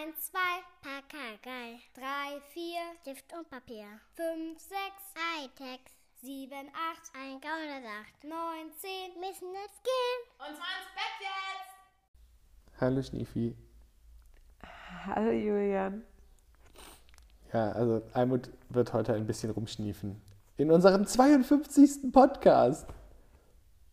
1, 2, Pakagei. 3, 4, Stift und Papier. 5, 6, Hightech. 7, 8, ein Gaunersacht. 9, 10, müssen jetzt gehen. Und zwar ins Bett jetzt! Hallo Schniefi. Hallo Julian. Ja, also Almut wird heute ein bisschen rumschniefen. In unserem 52. Podcast.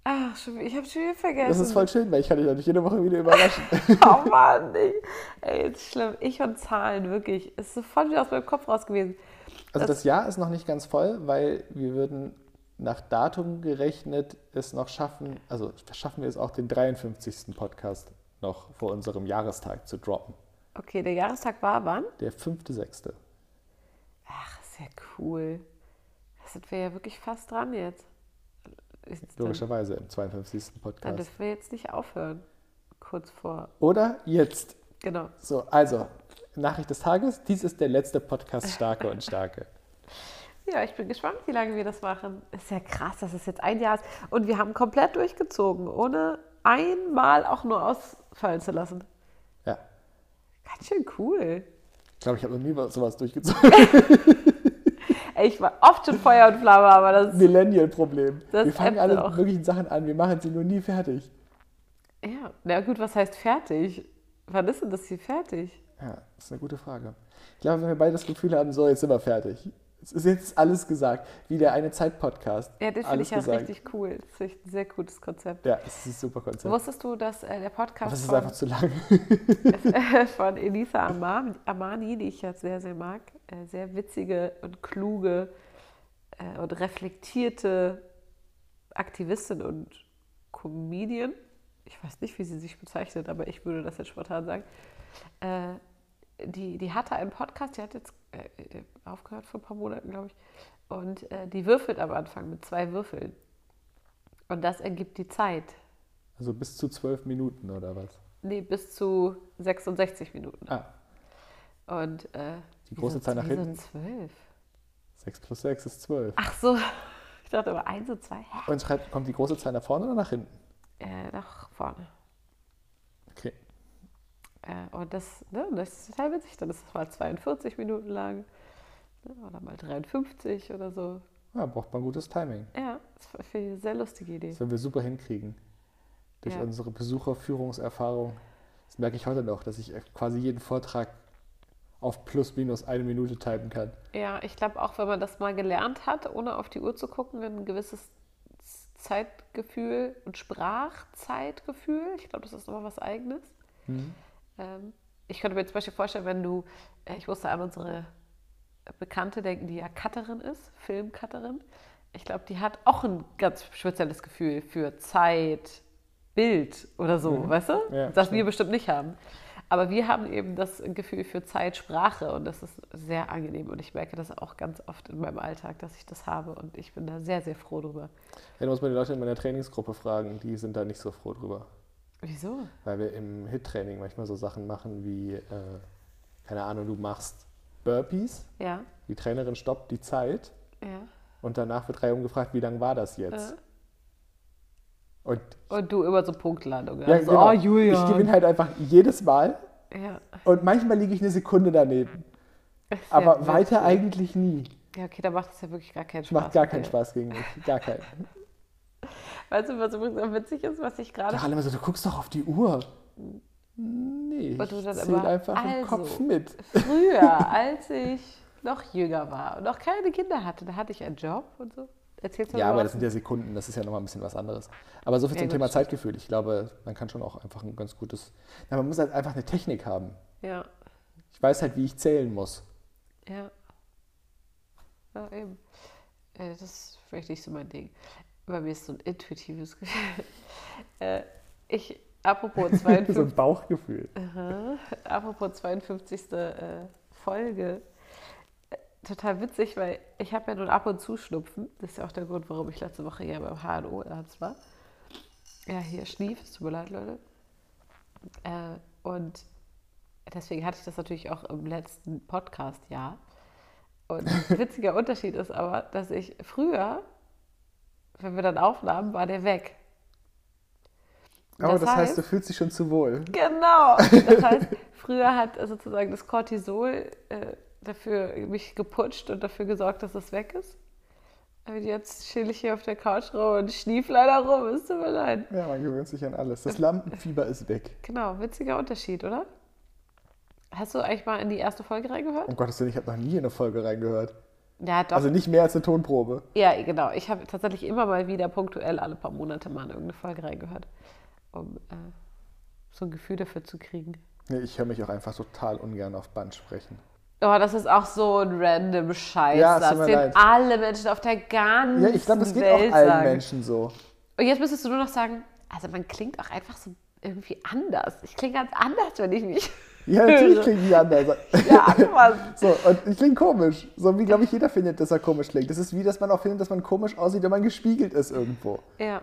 Ach, ich habe schon wieder vergessen. Das ist voll schön, weil ich kann dich natürlich jede Woche wieder überraschen. Oh Mann, ich, ey, ist schlimm. Ich und Zahlen, wirklich. Ist sofort wieder aus meinem Kopf raus gewesen. Also Das- das Jahr ist noch nicht ganz voll, weil wir würden nach Datum gerechnet es noch schaffen, also schaffen wir es auch, den 53. Podcast noch vor unserem Jahrestag zu droppen. Okay, der Jahrestag war wann? Der 5.6. Ach, sehr cool. Da sind wir ja wirklich fast dran jetzt. Dann, Logischerweise im 52. dann Podcast. dürfen wir jetzt nicht aufhören. Kurz vor. Oder jetzt. Genau. So, also, Nachricht des Tages. Dies ist der letzte Podcast Starke und Starke. Ja, ich bin gespannt, wie lange wir das machen. Ist ja krass, dass es jetzt ein Jahr ist. Und wir haben komplett durchgezogen, ohne einmal auch nur ausfallen zu lassen. Ja. Ganz schön cool. Ich glaube, ich habe noch nie was- sowas durchgezogen. Ich war oft schon Feuer und Flamme, aber das Millennial-Problem. Das Wir fangen alle auch. möglichen Sachen an, wir machen sie nur nie fertig. Ja, na gut, was heißt fertig? Wann ist denn das hier fertig? Ja, das ist eine gute Frage. Ich glaube, wenn wir beide das Gefühl haben, so, jetzt sind wir fertig. Es ist jetzt alles gesagt. Wie der eine Zeit-Podcast. Ja, den finde ich ja richtig cool. Das ist ein sehr gutes Konzept. Ja, es ist ein super Konzept. Wusstest du, dass äh, der Aber Podcast es ist von, einfach zu lang. von Elisa Amani, Amani, die ich ja sehr, sehr mag, äh, sehr witzige und kluge äh, und reflektierte Aktivistin und Comedian, ich weiß nicht, wie sie sich bezeichnet, aber ich würde das jetzt spontan sagen, äh, die, die hatte einen Podcast, die hat jetzt äh, aufgehört vor ein paar Monaten, glaube ich, und äh, die würfelt am Anfang mit zwei Würfeln. Und das ergibt die Zeit. Also bis zu zwölf Minuten oder was? Nee, bis zu 66 Minuten. Ah, Und äh, Die große Zahl nach hinten. zwölf? 6 plus 6 ist 12. Ach so, ich dachte immer eins und zwei. Hä? Und schreibt, kommt die große Zahl nach vorne oder nach hinten? Äh, nach vorne. Okay. Äh, und das, ne, das ist total witzig. Dann ist es mal 42 Minuten lang ne, oder mal 53 oder so. Ja, braucht man gutes Timing. Ja, das finde ich eine sehr lustige Idee. Das werden wir super hinkriegen. Durch Ja. unsere Besucherführungserfahrung. Das merke ich heute noch, dass ich quasi jeden Vortrag auf plus minus eine Minute typen kann. Ja, ich glaube auch, wenn man das mal gelernt hat, ohne auf die Uhr zu gucken, ein gewisses Zeitgefühl und Sprachzeitgefühl. Ich glaube, das ist nochmal was Eigenes. Ähm, ich könnte mir zum Beispiel vorstellen, wenn du, äh, ich musste an unsere Bekannte denken, die ja Cutterin ist, Filmcutterin. Ich glaube, die hat auch ein ganz spezielles Gefühl für Zeit, Bild oder so, weißt du? Ja, das stimmt. wir bestimmt nicht haben. Aber wir haben eben das Gefühl für Zeit, Sprache und das ist sehr angenehm und ich merke das auch ganz oft in meinem Alltag, dass ich das habe und ich bin da sehr, sehr froh drüber. Ja, du musst mal die Leute in meiner Trainingsgruppe fragen, die sind da nicht so froh drüber. Wieso? Weil wir im HIT-Training manchmal so Sachen machen wie, äh, keine Ahnung, du machst Burpees, Ja, die Trainerin stoppt die Zeit ja. und danach wird reihum gefragt, wie lang war das jetzt? Äh. Und Und du immer so Punktlandung. ja, so, genau. oh, Julia. ich gewinne halt einfach jedes Mal Ja. und manchmal liege ich eine Sekunde daneben. Aber weiter eigentlich nie. Ja, okay, da macht es ja wirklich gar keinen Spaß. Macht gar keinen. Spaß gegen mich. Gar keinen. Weißt du, was übrigens witzig ist, was ich gerade. Doch alle immer so, du guckst doch auf die Uhr. Nee, ich Und du dann zähl immer, einfach im also. Kopf mit. Früher, als ich noch jünger war und noch keine Kinder hatte, da hatte ich einen Job und so. Erzählst du Ja, mal aber was? das sind ja Sekunden, das ist ja nochmal ein bisschen was anderes. Aber so viel Ja, zum gut, Thema stimmt. Zeitgefühl. Ich glaube, man kann schon auch einfach ein ganz gutes. Na, man muss halt einfach eine Technik haben. Ja, Ich weiß halt, wie ich zählen muss. ja. Ja, eben. Äh, Das ist vielleicht nicht so mein Ding. Bei mir ist so ein intuitives Gefühl. Äh, Ich, apropos so 52. ein Bauchgefühl. Aha. Apropos 52. äh, Folge. Äh, Total witzig, weil ich habe ja nun ab und zu Schnupfen. Das ist ja auch der Grund, warum ich letzte Woche ja beim HNO-Arzt war. Ja, hier schlief, es tut mir leid, Leute. Äh, und deswegen hatte ich das natürlich auch im letzten Podcast-Jahr. Und ein witziger Unterschied ist aber, dass ich früher, wenn wir dann aufnahmen, war der weg. Aber das, Das heißt, heißt- du fühlst dich schon zu wohl. Genau. Das heißt, früher hat sozusagen das Cortisol äh, dafür mich geputscht und dafür gesorgt, dass es weg ist. Und jetzt chill ich hier auf der Couch rum und schnief leider rum. Es tut mir leid. Ja, man gewöhnt sich an alles. Das Lampenfieber ist weg. Genau, witziger Unterschied, oder? Hast du eigentlich mal in die erste Folge reingehört? Um Gottes Willen, ich habe noch nie in eine Folge reingehört. Ja, doch. Also nicht mehr als eine Tonprobe. ja, genau. Ich habe tatsächlich immer mal wieder punktuell alle paar Monate mal in irgendeine Folge reingehört, um äh, so ein Gefühl dafür zu kriegen. Nee, ich höre mich auch einfach total ungern auf Band sprechen. Oh, das ist auch so ein random Scheiß, Ja, das den leid. alle Menschen auf der ganzen Ja, ich glaube, das geht Welt auch allen sagen. Menschen so. Und jetzt müsstest du nur noch sagen, also man klingt auch einfach so irgendwie anders. Ich klinge ganz anders, wenn ich mich. Ja, natürlich klingt die anders. Ja, Mann. So, und ich klinge komisch. So wie, glaube ich, jeder findet, dass er komisch klingt. Das ist wie, dass man auch findet, dass man komisch aussieht, wenn man gespiegelt ist irgendwo. Ja.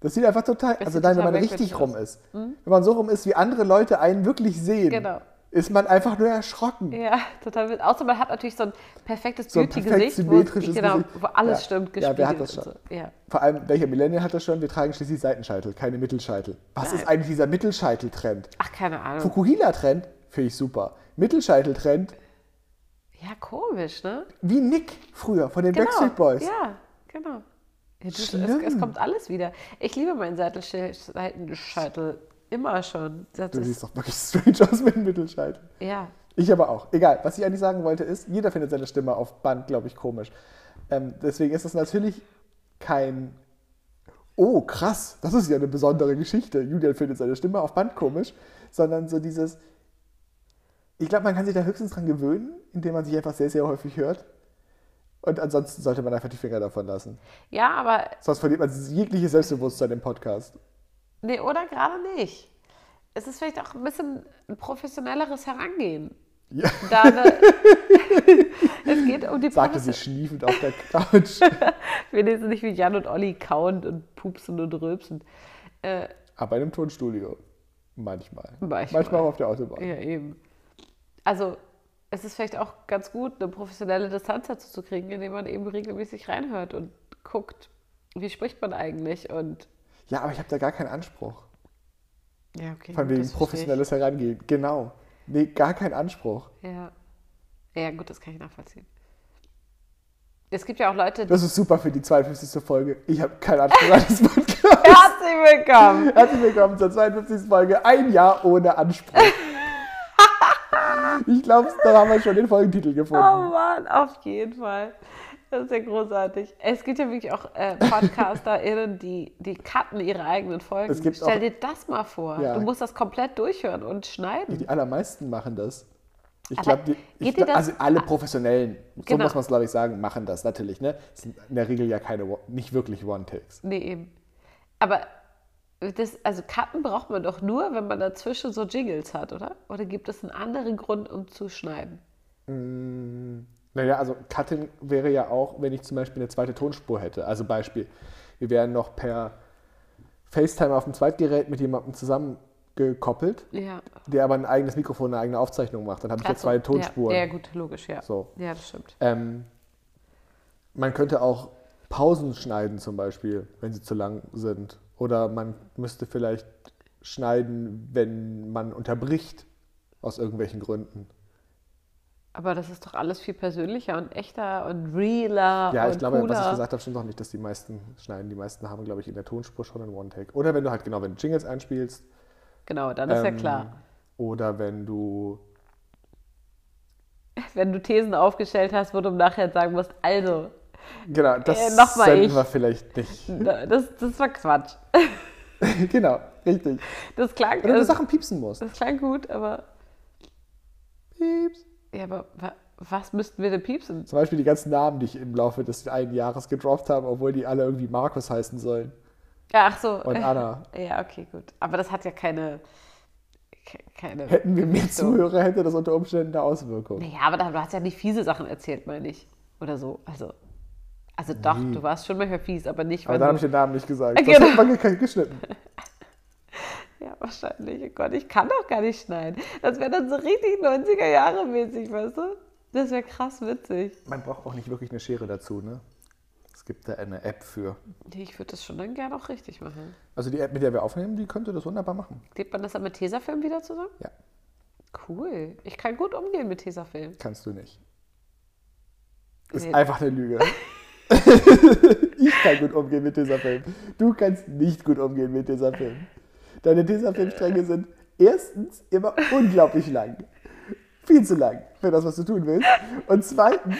Das sieht einfach total, also sieht nein, wenn man richtig rum ist. Wenn man so rum ist, wie andere Leute einen wirklich sehen, Genau. Ist man einfach nur erschrocken. Ja, total. wild. Außer man hat natürlich so ein perfektes So ein perfekt Beauty-Gesicht, wo, genau, Gesicht. wo alles Ja. stimmt, Ja, gespiegelt wer hat das schon? So. Ja. Vor allem, welcher Millennial hat das schon? Wir tragen schließlich Seitenscheitel, keine Mittelscheitel. Was Nein. ist eigentlich dieser Mittelscheitel-Trend? Ach, keine Ahnung. Fukuhila-Trend finde ich super. Mittelscheitel-Trend, Ja, komisch, ne? wie Nick früher von den Genau. Backstreet Boys. Ja, genau. Ja, es, es kommt alles wieder. Ich liebe meinen Seitenscheitel immer schon. Das Du siehst doch wirklich strange aus mit dem Mittelscheitel. ja, Ich aber auch. Egal, was ich eigentlich sagen wollte ist, jeder findet seine Stimme auf Band, glaube ich, komisch. Ähm, deswegen ist es natürlich kein, oh krass, das ist ja eine besondere Geschichte. Julian findet seine Stimme auf Band komisch, sondern so dieses, ich glaube, man kann sich da höchstens dran gewöhnen, indem man sich einfach sehr, sehr häufig hört. Und ansonsten sollte man einfach die Finger davon lassen. ja, aber Sonst verliert man jegliches Selbstbewusstsein im Podcast. Nee, oder gerade nicht. Es ist vielleicht auch ein bisschen ein professionelleres Herangehen. Ja, es geht um die sagte sie schniefend auf der Couch. Wir lesen nicht wie Jan und Olli kauen und pupsen und rülpsen. Äh, Aber in einem Tonstudio. Manchmal. Manchmal. Manchmal auch auf der Autobahn. ja, eben. Also, es ist vielleicht auch ganz gut, eine professionelle Distanz dazu zu kriegen, indem man eben regelmäßig reinhört und guckt, wie spricht man eigentlich und Ja, aber ich habe da gar keinen Anspruch. ja, okay. Von wegen professionelles Herangehen. Genau. Nee, gar keinen Anspruch. Ja. Ja, gut, das kann ich nachvollziehen. Es gibt ja auch Leute, die. Das ist super für die 52. Folge. Ich habe keinen Anspruch an das Podcast. Herzlich willkommen! Herzlich willkommen zur 52. Folge. Ein Jahr ohne Anspruch. Ich glaube, da haben wir schon den Folgentitel Oh gefunden. Mann, auf jeden Fall. Das ist ja großartig. Es gibt ja wirklich auch äh, PodcasterInnen, die, die cutten ihre eigenen Folgen. Stell auch- dir das mal vor. Ja. Du musst das komplett durchhören und schneiden. Die allermeisten machen das. Ich glaube, also alle Professionellen, so Genau. muss man es glaube ich sagen, machen das natürlich. Ne? Das sind in der Regel ja keine, nicht wirklich One-Takes. Nee, eben. Aber das, also cutten braucht man doch nur, wenn man dazwischen so Jingles hat, oder? Oder gibt es einen anderen Grund, um zu schneiden? Naja, also Cutting wäre ja auch, wenn ich zum Beispiel eine zweite Tonspur hätte. Also Beispiel, wir wären noch per FaceTime auf dem Zweitgerät mit jemandem zusammengekoppelt, Ja. der aber ein eigenes Mikrofon, eine eigene Aufzeichnung macht. Dann habe ich ja zwei Tonspuren. Ja, ja, gut, logisch, ja. So. Ja, das stimmt. Ähm, man könnte auch Pausen schneiden zum Beispiel, wenn sie zu lang sind. Oder man müsste vielleicht schneiden, wenn man unterbricht, aus irgendwelchen Gründen. Aber das ist doch alles viel persönlicher und echter und realer Ja, und ich glaube, cooler. was ich gesagt habe, stimmt doch nicht, dass die meisten schneiden. Die meisten haben, glaube ich, in der Tonspur schon einen One-Take. Oder wenn du halt genau, wenn du Jingles einspielst. Genau, dann ist ja ähm, klar. Oder wenn du. Wenn du Thesen aufgestellt hast, wo du nachher sagen musst, also, Genau, das Äh, noch mal senden ich. wir vielleicht nicht. das, das war Quatsch. genau, richtig. Das klang, Wenn du das, Sachen piepsen musst. das klang gut, aber, Pieps. Ja, aber wa, was müssten wir denn piepsen? Zum Beispiel die ganzen Namen, die ich im Laufe des einen Jahres gedroppt habe, obwohl die alle irgendwie Markus heißen sollen. Ja, ach so. Und Anna. Ja, okay, gut. Aber das hat ja keine, ke- keine Hätten wir mehr. Zuhörer, hätte das unter Umständen eine Auswirkung. Naja, aber da- du hast ja nicht fiese Sachen erzählt, meine ich. Oder so. Also, also doch, du warst schon manchmal fies, aber nicht, Aber dann habe ich den Namen nicht gesagt. Das Genau. hat man ge- geschnitten. Ja, wahrscheinlich. Oh Gott, ich kann doch gar nicht schneiden. Das wäre dann so richtig 90er Jahre mäßig, weißt du? Das wäre krass witzig. Man braucht auch nicht wirklich eine Schere dazu, ne? Das gibt da eine App für. Nee, ich würde das schon dann gerne auch richtig machen. Also die App, mit der wir aufnehmen, die könnte das wunderbar machen. Klebt man das dann mit Tesafilm wieder zusammen? Ja, Cool. Ich kann gut umgehen mit Tesafilm. kannst du nicht. Ist Nee. einfach eine Lüge. ich kann gut umgehen mit Tesafilm. Du kannst nicht gut umgehen mit Tesafilm. Deine Tesafilmstränge sind erstens immer unglaublich lang. Viel zu lang für das, was du tun willst. Und zweitens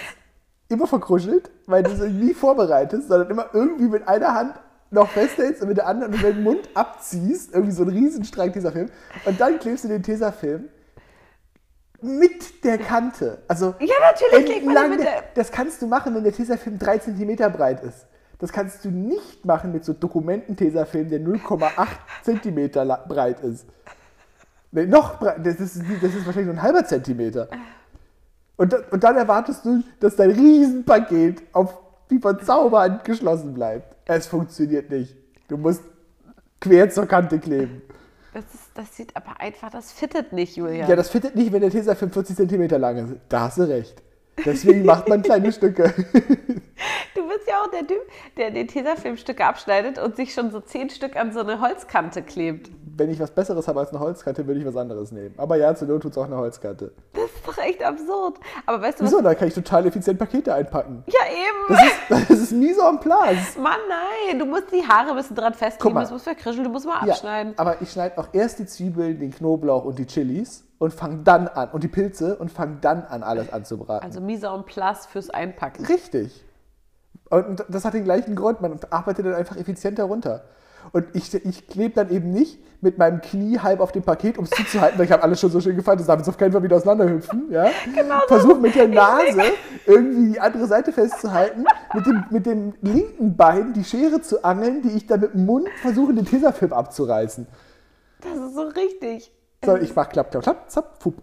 immer verkruschelt, weil du sie nie vorbereitest, sondern immer irgendwie mit einer Hand noch festhältst und mit der anderen über den Mund abziehst. Irgendwie so ein Riesenstrang Tesafilm. Und dann klebst du den Tesafilm mit der Kante. Also Ja, natürlich entlang der, der- Das kannst du machen, wenn der Tesafilm 3 cm breit ist. Das kannst du nicht machen mit so Dokumenten-Tesafilm, der 0,8 cm breit ist. Nee, noch breit. Das ist, das ist wahrscheinlich nur ein halber Zentimeter. Und, und dann erwartest du, dass dein Riesenpaket auf wie von Zauberhand geschlossen bleibt. Es funktioniert nicht. Du musst quer zur Kante kleben. Das, ist, das sieht aber einfach, das fittet nicht, Julia. Ja, das fittet nicht, wenn der Tesafilm 40 cm lang ist. Da hast du recht. Deswegen macht man kleine Stücke. Du bist ja auch der Typ, der den Tesafilmstücke abschneidet und sich schon so zehn Stück an so eine Holzkante klebt. Wenn ich was Besseres habe als eine Holzkante, würde ich was anderes nehmen. Aber ja, zur Not tut es auch eine Holzkante. Das ist doch echt absurd. Aber weißt du was? Wieso? Da kann ich total effizient Pakete einpacken. Ja, eben. Das ist, das ist mise en place. Mann, nein. Du musst die Haare ein bisschen dran festkleben, das musst du verkrischeln, du musst mal Ja, abschneiden. aber ich schneide auch erst die Zwiebeln, den Knoblauch und die Chilis und fange dann an, und die Pilze und fange dann an, alles anzubraten. Also mise en place fürs Einpacken. Richtig. Und das hat den gleichen Grund, man arbeitet dann einfach effizienter runter. Und ich, ich klebe dann eben nicht mit meinem Knie halb auf dem Paket, um es zuzuhalten, weil ich habe alles schon so schön gefaltet, das darf jetzt auf keinen Fall wieder auseinanderhüpfen. Ja? Genau so. Versuche mit der Nase irgendwie die andere Seite festzuhalten, mit dem, mit dem linken Bein die Schere zu angeln, die ich dann mit dem Mund versuche, den Tesafilm abzureißen. Das ist so richtig. So, ich mach klapp, klapp, klapp, zapp, fupp.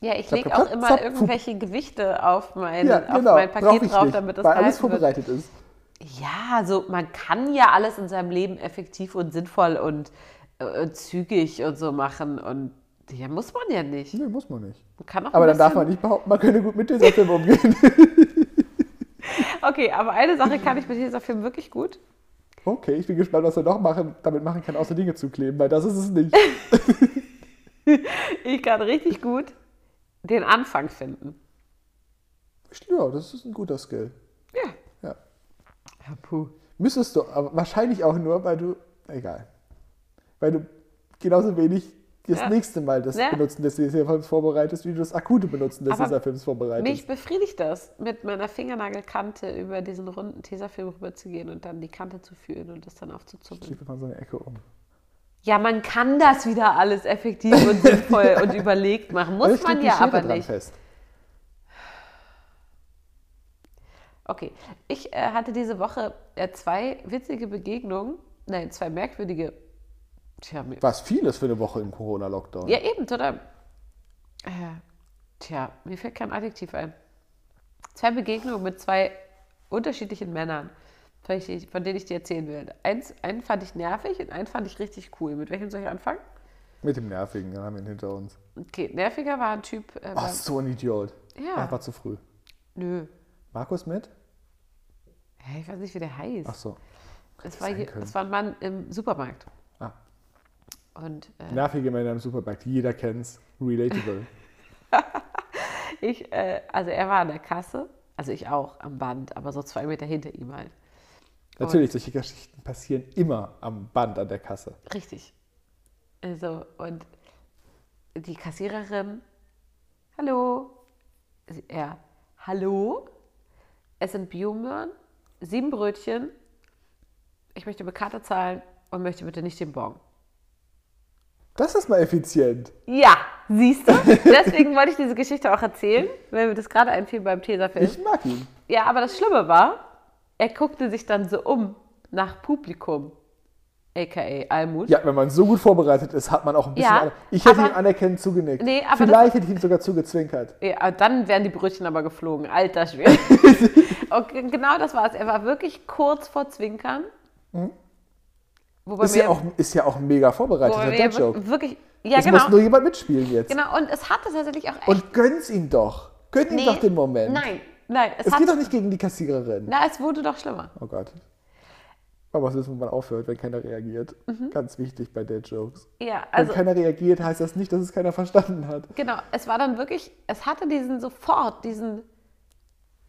Ja, ich lege auch immer zapp, irgendwelche Gewichte auf mein, Ja, auf genau, mein brauche Paket drauf, nicht, damit das weil alles gehalten wird. vorbereitet ist. Ja, also man kann ja alles in seinem Leben effektiv und sinnvoll und äh, zügig und so machen und ja, muss man ja nicht. Nee, muss man nicht. Man kann auch Aber dann darf man nicht behaupten, man könne gut mit Tesafilm umgehen. Okay, aber eine Sache kann ich mit dieser Film wirklich gut. Okay, ich bin gespannt, was er noch machen, damit machen kann, außer Dinge zu kleben, weil das ist es nicht. Ich kann richtig gut den Anfang finden. Ja, das ist ein guter Skill. Ja. Ja. Ja, puh. Müsstest du, aber wahrscheinlich auch nur, weil du, egal, weil du genauso wenig das Ja. nächste Mal das Ja. Benutzen des Tesafilms vorbereitest, wie du das akute Benutzen des Tesafilms vorbereitest. Mich befriedigt das, mit meiner Fingernagelkante über diesen runden Tesafilm rüberzugehen und dann die Kante zu fühlen und das dann Ich aufzuzuppeln. klebe mal so eine Ecke um. Ja, man kann das wieder alles effektiv und sinnvoll und überlegt machen. Muss man ja aber nicht. Fest. Okay, ich äh, hatte diese Woche äh, zwei witzige Begegnungen, nein, zwei merkwürdige. Tja, mir, Was vieles für eine Woche im Corona-Lockdown. ja eben, total. Äh, tja, mir fällt kein Adjektiv ein. Zwei Begegnungen mit zwei unterschiedlichen Männern, von, denen ich dir erzählen will. Eins, einen fand ich nervig und einen fand ich richtig cool. Mit welchem soll ich anfangen? Mit dem Nervigen, dann haben wir ihn hinter uns. Okay, nerviger war ein Typ. Äh, Oh, so ein Idiot. Ja. Er war zu früh. nö, Markus mit? Hä, ich weiß nicht, wie der heißt. Ach so. Es war, hier, es war ein Mann im Supermarkt. Ah. Und äh, Nervige Männer im Supermarkt. Jeder kennt's. Relatable. ich, äh, also er war an der Kasse, also ich auch am Band, aber so zwei Meter hinter ihm halt. Natürlich, solche Geschichten passieren immer am Band an der Kasse. Richtig. Also, und die Kassiererin, hallo, er, hallo, es sind Biomöhren, sieben Brötchen, ich möchte mit Karte zahlen und möchte bitte nicht den Bon. Das ist mal effizient. Ja, siehst du? Deswegen wollte ich diese Geschichte auch erzählen, weil mir das gerade einfiel beim Tesafilm. Ich mag ihn. Ja, aber das Schlimme war, er guckte sich dann so um nach Publikum, aka Almut. Ja, wenn man so gut vorbereitet ist, hat man auch ein bisschen. Ja, an- ich hätte aber- ihm anerkennend zugenickt. Nee, aber Vielleicht hätte ich ihm sogar zugezwinkert. Ja, dann wären die Brötchen aber geflogen. Alter Schwede. okay, genau das war es. Er war wirklich kurz vor Zwinkern. Wobei Ist ja, auch, ist ja auch mega vorbereitet, der mir Joke. wirklich. Ja, es genau. muss nur jemand mitspielen jetzt. Genau, und es hatte tatsächlich auch echt. Und gönn's ihm doch. Gönn ihm Nee, doch den Moment. Nein, Nein, es, Es geht doch nicht gegen die Kassiererin. Na, es wurde doch schlimmer. Oh Gott. Aber was ist, wenn man aufhört, wenn keiner reagiert? Mhm. Ganz wichtig bei Dad-Jokes. Ja, Wenn also keiner reagiert, heißt das nicht, dass es keiner verstanden hat. genau. Es war dann wirklich, es hatte diesen sofort, diesen,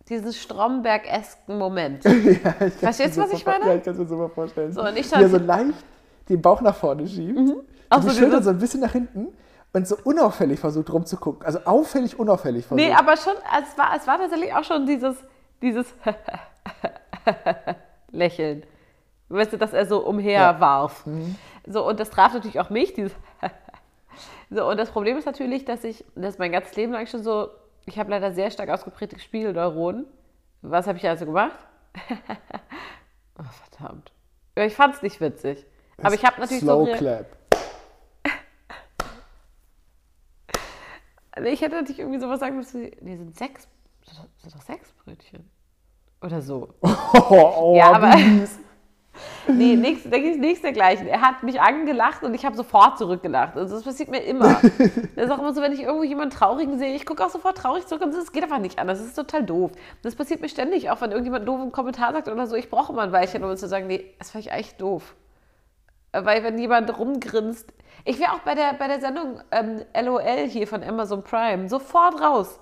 diesen Stromberg-esken Moment. ja, ich Verstehst du, was so ich meine? Ja, ich kann es mir so mal vorstellen. So, und ich Wie er so leicht den Bauch nach vorne schiebt, und die so Schultern dieses- so ein bisschen nach hinten und so unauffällig versucht rumzugucken. Also auffällig, unauffällig versucht. Nee, aber schon, es war, es war tatsächlich auch schon dieses, dieses Lächeln. Weißt du, dass er so umher Ja. warf. So, und das traf natürlich auch mich, dieses So, und das Problem ist natürlich, dass ich, das ist mein ganzes Leben lang schon so, ich habe leider sehr stark ausgeprägte Spiegelneuronen. Was habe ich also gemacht? oh, verdammt. Ich fand es nicht witzig. Aber ich habe natürlich Slow so. Clap. Ich hätte natürlich irgendwie sowas sagen müssen, nee, sind sechs, sind doch, sechs Brötchen. Oder so. Oh, oh, Ja, aber-. Nee, nichts, nichts, nichts dergleichen. Er hat mich angelacht und ich habe sofort zurückgelacht. Also das passiert mir immer. Das ist auch immer so, wenn ich irgendwo jemanden traurigen sehe, ich gucke auch sofort traurig zurück und das geht einfach nicht anders. Das ist total doof. Das passiert mir ständig, auch wenn irgendjemand einen doofen Kommentar sagt oder so. Ich brauche immer ein Weilchen, um zu sagen, nee, das fand ich eigentlich doof. Weil wenn jemand rumgrinst, ich wäre auch bei der, bei der Sendung ähm, LOL hier von Amazon Prime sofort raus.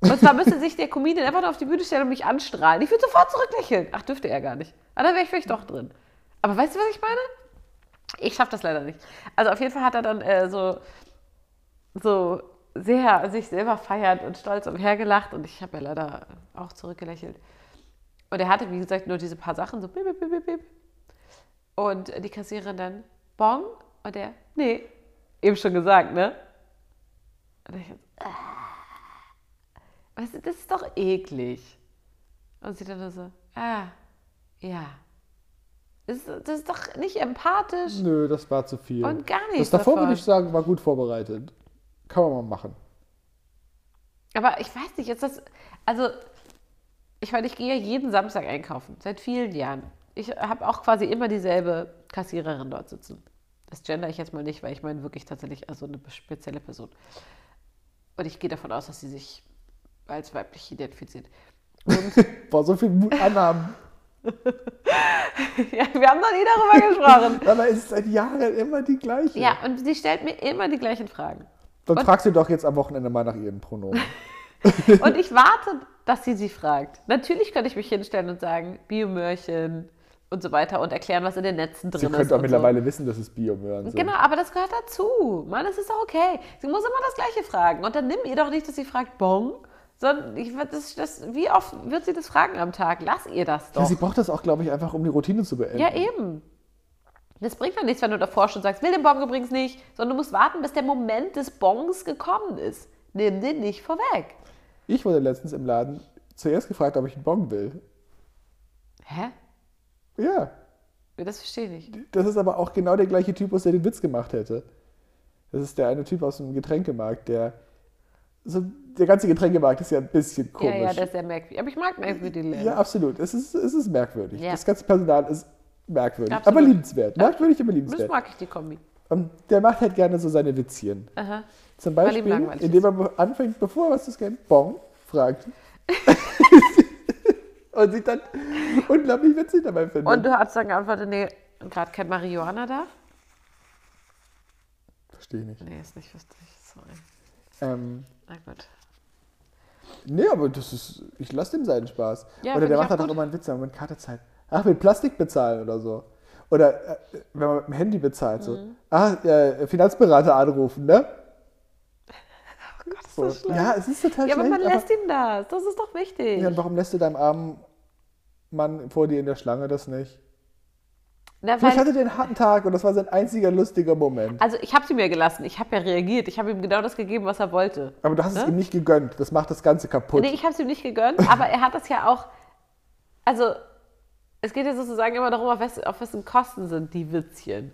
Und zwar müsste sich der Comedian einfach nur auf die Bühne stellen und mich anstrahlen. Ich würde sofort zurücklächeln. Ach, dürfte er gar nicht. Aber dann wäre ich vielleicht doch drin. Aber weißt du, was ich meine? Ich schaffe das leider nicht. Also auf jeden Fall hat er dann äh, so, so sehr sich selber feiert und stolz umhergelacht und ich habe ja leider auch zurückgelächelt. Und er hatte, wie gesagt, nur diese paar Sachen, so bip, bip, bip, bip. Und die Kassiererin dann, Bon? Und er, nee, eben schon gesagt, ne? Und ich, weißt du, das ist doch eklig. Und sie dann nur so, ah, ja. Das ist, das ist doch nicht empathisch. Nö, das war zu viel. Und gar Das nichts davor davon. würde ich sagen, war gut vorbereitet. Kann man mal machen. Aber ich weiß nicht, ist das. Also, ich meine, ich gehe ja jeden Samstag einkaufen, seit vielen Jahren. Ich habe auch quasi immer dieselbe Kassiererin dort sitzen. Das gender ich jetzt mal nicht, weil ich meine wirklich tatsächlich also eine spezielle Person. Und ich gehe davon aus, dass sie sich als weiblich identifiziert. Und Boah, so viel Mut Annahmen. ja, wir haben noch nie darüber gesprochen. Aber es ist seit Jahren immer die gleiche. Ja, und sie stellt mir immer die gleichen Fragen. Dann und- frag sie doch jetzt am Wochenende mal nach ihren Pronomen. Und ich warte, dass sie sie fragt. Natürlich könnte ich mich hinstellen und sagen, Biomörchen und so weiter und erklären, was in den Netzen drin Sie ist. könnte auch mittlerweile wissen, dass es Biomöhren So. sind. Genau, aber das gehört dazu. Mann, das ist doch okay. Sie muss immer das Gleiche fragen. Und dann nimm ihr doch nicht, dass sie fragt, Bon, sondern ich, das, das, wie oft wird sie das fragen am Tag? Lass ihr das Ja, doch. sie braucht das auch, glaube ich, einfach, um die Routine zu beenden. Ja, eben. Das bringt doch nichts, wenn du davor schon sagst, will den Bon übrigens nicht, sondern du musst warten, bis der Moment des Bons gekommen ist. Nimm den nicht vorweg. Ich wurde letztens im Laden zuerst gefragt, ob ich einen Bon will. Hä? Ja, Das verstehe ich nicht. das ist aber auch genau der gleiche Typus, der den Witz gemacht hätte. Das ist der eine Typ aus dem Getränkemarkt, der. So, der ganze Getränkemarkt ist ja ein bisschen komisch. Ja, ja, das ist sehr merkwürdig. Aber ich mag merkwürdige Läden. Ja, absolut. Es ist, es ist merkwürdig. Ja. Das ganze Personal ist merkwürdig. Absolut. Aber liebenswert. Merkwürdig, aber das liebenswert. mag ich, die Kombi. Und der macht halt gerne so seine Witzchen. Aha. Zum Beispiel, indem er anfängt, bevor er was zu scannen, Bon fragt. und sich dann unglaublich witzig dabei findet. Und du hast dann geantwortet, nee, gerade kein Marihuana da? Verstehe ich nicht. Nee, ist nicht lustig, sorry. Ähm, Na gut. nee, aber das ist, ich lasse dem seinen Spaß. Ja, oder der macht halt auch immer einen Witz, mit Kartezeit. Ach, mit Plastik bezahlen oder so. Oder äh, wenn man mit dem Handy bezahlt, so. Mhm. Ah, äh, Finanzberater anrufen, ne? Gott, ist So. schlimm. Ja, es ist total Ja, aber schlecht. man lässt ihm das. Das ist doch wichtig. ja, und warum lässt du deinem armen Mann vor dir in der Schlange das nicht? Na, Vielleicht weil, hatte einen harten Tag und das war sein einziger lustiger Moment. also ich habe sie mir gelassen. Ich habe ja reagiert. Ich habe ihm genau das gegeben, was er wollte. Aber du hast es Ne? ihm nicht gegönnt. Das macht das Ganze kaputt. Nee, ich habe es ihm nicht gegönnt, aber er hat das ja auch. Also, es geht ja sozusagen immer darum, auf, wes, auf wessen Kosten sind die Witzchen.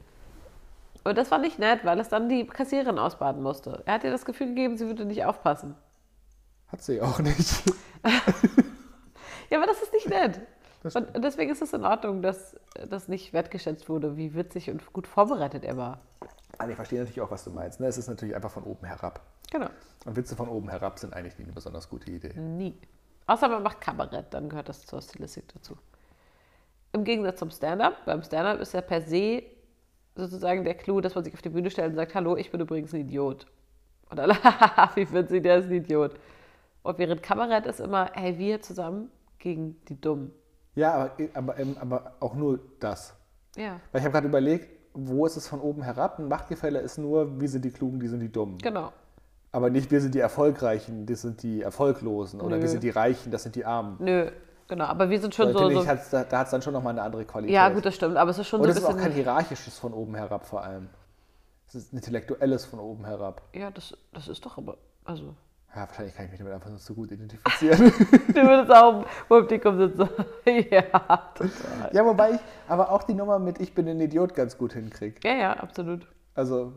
Und das war nicht nett, weil es dann die Kassiererin ausbaden musste. Er hat ihr das Gefühl gegeben, sie würde nicht aufpassen. Hat sie auch nicht. Ja, aber das ist nicht nett. Und, deswegen ist es in Ordnung, dass das nicht wertgeschätzt wurde, wie witzig und gut vorbereitet er war. Ah, ich verstehe natürlich auch, was du meinst. Ne? Es ist natürlich einfach von oben herab. Genau. Und Witze von oben herab sind eigentlich nie eine besonders gute Idee. Nie. Außer man macht Kabarett, dann gehört das zur Stilistik dazu. Im Gegensatz zum Stand-up, beim Stand-up ist ja per se sozusagen der Clou, dass man sich auf die Bühne stellt und sagt, hallo, ich bin übrigens ein Idiot. Und alle, wie finden Sie, der ist ein Idiot. Und während Kabarett ist immer, hey, wir zusammen gegen die Dummen. Ja, aber, aber, ähm, aber auch nur das. Ja, Weil ich habe gerade überlegt, wo ist es von oben herab? Ein Machtgefälle ist nur, wir sind die Klugen, die sind die Dummen. genau. Aber nicht, wir sind die Erfolgreichen, das sind die Erfolglosen. Oder Nö. wir sind die Reichen, das sind die Armen. Nö, genau. Aber wir sind schon so. so hat's, da, da hat es dann schon nochmal eine andere Qualität. ja, gut, das stimmt. Aber es ist schon Und so es ein ist auch kein hierarchisches von oben herab vor allem. Es ist ein intellektuelles von oben herab. ja, das, das ist doch aber. Also. Ja, wahrscheinlich kann ich mich damit einfach nur zu gut identifizieren. Du würdest auch im Publikum sitzen. ja, total. ja, wobei ich aber auch die Nummer mit Ich bin ein Idiot ganz gut hinkriege. Ja, ja, absolut. Also,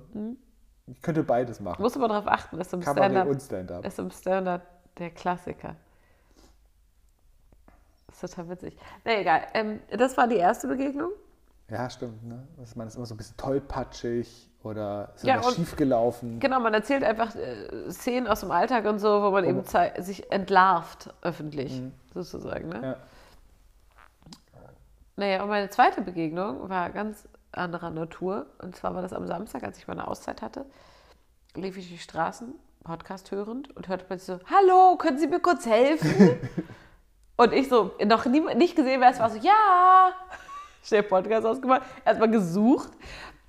ich könnte beides Du machen. musst aber darauf achten, ist im Stand-up und Stand-up. ist im Stand-up der Klassiker. Das ist total witzig. Na egal. Ähm, das war die erste Begegnung. Ja, stimmt. Ne? Man ist immer so ein bisschen tollpatschig oder ist Ja, immer schief gelaufen. Genau, man erzählt einfach äh, Szenen aus dem Alltag und so, wo man Wo eben sich entlarvt öffentlich, sozusagen. Ne? Ja. Naja, und meine zweite Begegnung war ganz anderer Natur. Und zwar war das am Samstag, als ich meine Auszeit hatte. Lief ich die Straßen, Podcast hörend, und hörte plötzlich so: Hallo, können Sie mir kurz helfen? und ich so, noch nie, nicht gesehen, wer es war, so: Ja! Schnell Podcast ausgemacht, erstmal gesucht.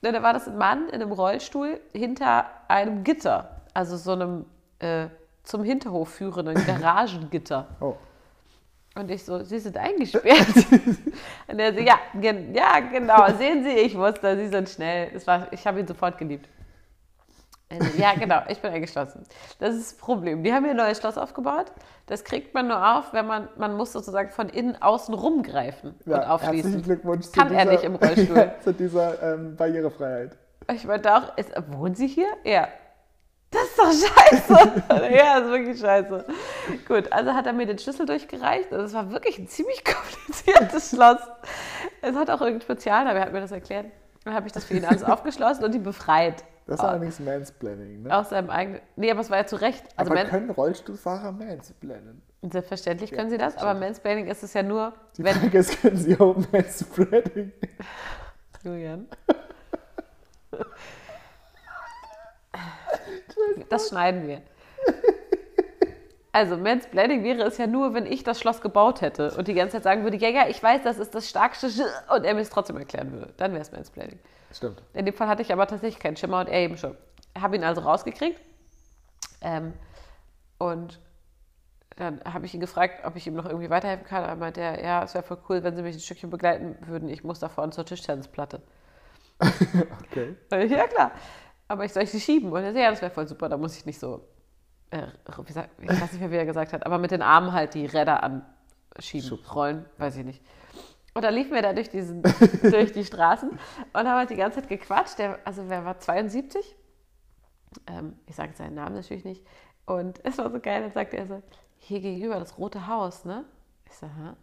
Und da war das ein Mann in einem Rollstuhl hinter einem Gitter, also so einem äh, zum Hinterhof führenden Garagengitter. Oh. Und ich so, Sie sind eingesperrt. und er so, ja, gen ja, genau, sehen Sie, ich wusste, Sie sind schnell. Das war, ich habe ihn sofort geliebt. Er so, ja, genau, ich bin eingeschlossen. Das ist das Problem. Die haben hier ein neues Schloss aufgebaut. Das kriegt man nur auf, wenn man, man muss sozusagen von innen außen rumgreifen und Ja, aufschließen. herzlichen Glückwunsch Kann dieser, er nicht im Rollstuhl. ja, zu dieser ähm, Barrierefreiheit. Ich meinte auch, ist, wohnen Sie hier? Ja. Das ist doch scheiße. ja, das ist wirklich scheiße. Gut, also hat er mir den Schlüssel durchgereicht. Also es war wirklich ein ziemlich kompliziertes Schloss. Es hat auch irgendein Spezial, aber er hat mir das erklärt. Dann habe ich das für ihn alles aufgeschlossen und ihn befreit. Das ist allerdings Mansplaining, ne? Aus seinem eigenen. Nee, aber es war ja zu Recht. Also Aber Man können Rollstuhlfahrer Mansplainen? selbstverständlich können sie das, aber Mansplaining ist es ja nur, Die wenn. Frage ist, können sie auch Mansplaining? Julian. Das schneiden wir. Also, Mansplaining wäre es ja nur, wenn ich das Schloss gebaut hätte und die ganze Zeit sagen würde, ja, ja, ich weiß, das ist das starkste Sch und er mir es trotzdem erklären würde. Dann wäre es Mansplaining. Stimmt. In dem Fall hatte ich aber tatsächlich keinen Schimmer und er eben schon. Habe ihn also rausgekriegt. Ähm, und dann habe ich ihn gefragt, ob ich ihm noch irgendwie weiterhelfen kann. Er meinte, er, ja, es wäre voll cool, wenn sie mich ein Stückchen begleiten würden. Ich muss da vorne zur Tischtennisplatte. Okay. Ich, Ja, klar. Aber ich soll ich sie schieben? Und er so, ja, das wäre voll super, da muss ich nicht so, äh, wie sagt, ich weiß nicht mehr, wie er gesagt hat, aber mit den Armen halt die Räder anschieben, Schubsen. rollen, weiß ich nicht. Und dann liefen wir da durch, diesen, durch die Straßen und haben halt die ganze Zeit gequatscht. Der, also wer war 72? Ähm, ich sage seinen Namen natürlich nicht. Und es war so geil, dann sagte er so, hier gegenüber das Rote Haus, ne? Ich so, hä?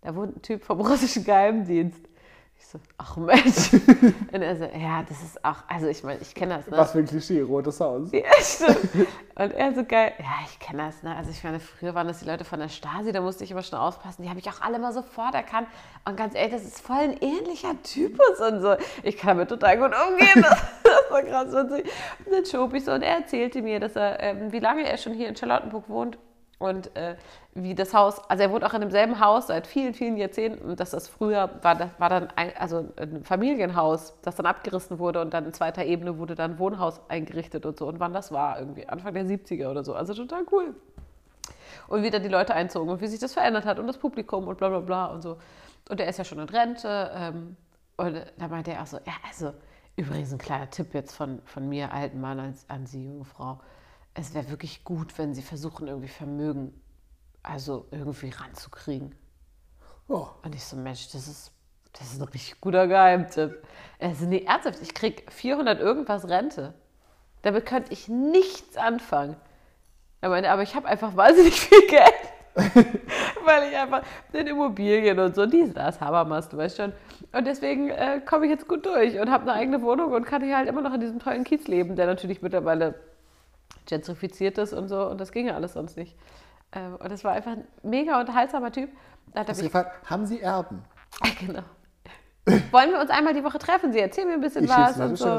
Da wohnt ein Typ vom russischen Geheimdienst. Ich so, ach Mensch. Und er so, ja, das ist auch, also ich meine, ich kenne das, ne? Was für ein Klischee, rotes Haus. Ja, stimmt. Und er so geil, ja, ich kenne das, ne? Also ich meine, früher waren das die Leute von der Stasi, da musste ich immer schon aufpassen. Die habe ich auch alle mal sofort erkannt. Und ganz ehrlich, das ist voll ein ähnlicher Typus und so. Ich kann damit total gut umgehen. Das, war krass witzig. Und dann schob ich so und er erzählte mir, dass er, ähm, wie lange er schon hier in Charlottenburg wohnt. Und äh, wie das Haus, also er wohnt auch in demselben Haus seit vielen, vielen Jahrzehnten. Und dass das früher war, war dann ein, also ein Familienhaus, das dann abgerissen wurde und dann in zweiter Ebene wurde dann ein Wohnhaus eingerichtet und so. Und wann das war, irgendwie Anfang der 70er oder so. Also total cool. Und wie dann die Leute einzogen und wie sich das verändert hat und das Publikum und bla bla bla und so. Und er ist ja schon in Rente. Ähm, und da meinte er auch so, ja, also übrigens ein kleiner Tipp jetzt von, von mir, alten Mann, an, an Sie, junge Frau. Es wäre wirklich gut, wenn Sie versuchen, irgendwie Vermögen, also irgendwie ranzukriegen. Oh, Und ich so, Mensch, das ist, das ist ein richtig guter Geheimtipp. Also, nee, ernsthaft, ich krieg 400 irgendwas Rente. Damit könnte ich nichts anfangen. Er meinte, aber ich habe einfach wahnsinnig viel Geld. Weil ich einfach in Immobilien und so, dies, das, Habermast, du weißt schon. Und deswegen äh, komme ich jetzt gut durch und habe eine eigene Wohnung und kann hier halt immer noch in diesem tollen Kiez leben, der natürlich mittlerweile gentrifiziert ist und so. Und das ginge alles sonst nicht. Ähm, und es war einfach ein mega unterhaltsamer Typ. Da hat Hast mich, gefragt, haben Sie Erben? genau. Wollen wir uns einmal die Woche treffen? Sie erzählen mir ein bisschen Ich was. eine Und so.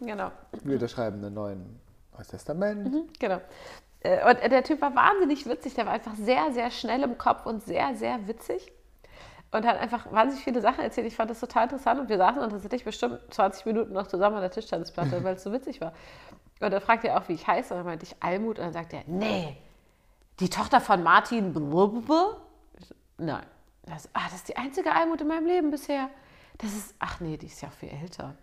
Genau. Wir unterschreiben einen neuen Neues Testament. Genau. Äh, Und der Typ war wahnsinnig witzig. Der war einfach sehr, sehr schnell im Kopf und sehr, sehr witzig. Und hat einfach wahnsinnig viele Sachen erzählt. Ich fand das total interessant. Und wir saßen dann tatsächlich bestimmt 20 Minuten noch zusammen an der Tischtennisplatte, weil es so witzig war. Und dann fragte er auch, wie ich heiße. Und dann meinte ich Almut. Und dann sagte er, nee, die Tochter von Martin. blablabla." Ich so, Nein. Das, ah, das ist die einzige Almut in meinem Leben bisher. Das ist, ach nee, die ist ja viel älter.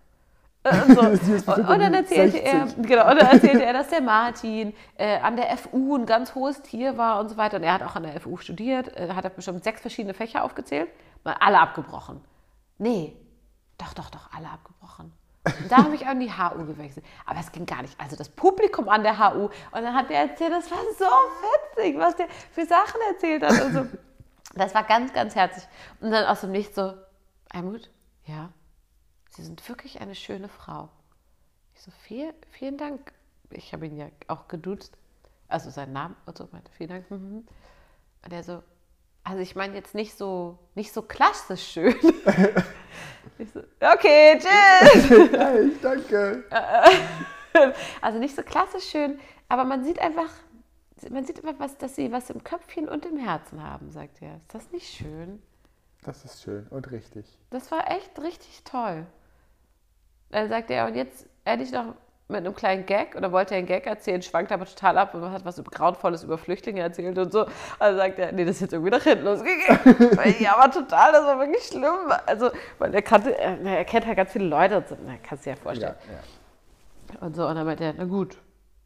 Und, so. Und, und dann erzählte er, 60. genau, und dann erzählte er, dass der Martin äh, an der FU ein ganz hohes Tier war und so weiter. Und er hat auch an der FU studiert. Äh, hat er bestimmt sechs verschiedene Fächer aufgezählt. Mal alle abgebrochen. Nee, doch, doch, doch, alle abgebrochen. Da habe ich an die HU gewechselt. Aber es ging gar nicht. Also das Publikum an der HU. Und dann hat er erzählt, das war so witzig, was der für Sachen erzählt hat. Und so. Das war ganz, ganz herzig. Und dann aus dem Nichts so, Almut, ja, Sie sind wirklich eine schöne Frau. Ich so, viel, vielen Dank. Ich habe ihn ja auch geduzt. Also seinen Namen und so meinte, vielen Dank. mhm. Und er so, also ich meine jetzt nicht so, nicht so klassisch schön. ich so, okay, tschüss. Hey, danke. Also nicht so klassisch schön, aber man sieht einfach, man sieht einfach, was, dass sie was im Köpfchen und im Herzen haben, sagt er. Ist das nicht schön? Das ist schön und richtig. Das war echt richtig toll. Dann sagte er, und jetzt ehrlich noch mit einem kleinen Gag oder wollte er einen Gag erzählen, schwankt aber total ab und hat was Grauenvolles über Flüchtlinge erzählt und so. Also sagt er, nee, das ist jetzt irgendwie nach hinten losgegangen. ja, aber total, das war wirklich schlimm. Also, weil er kannte, er, kennt halt ganz viele Leute und so, na, kannst du dir ja Ja, vorstellen. ja. Und so, und dann meinte er, na gut,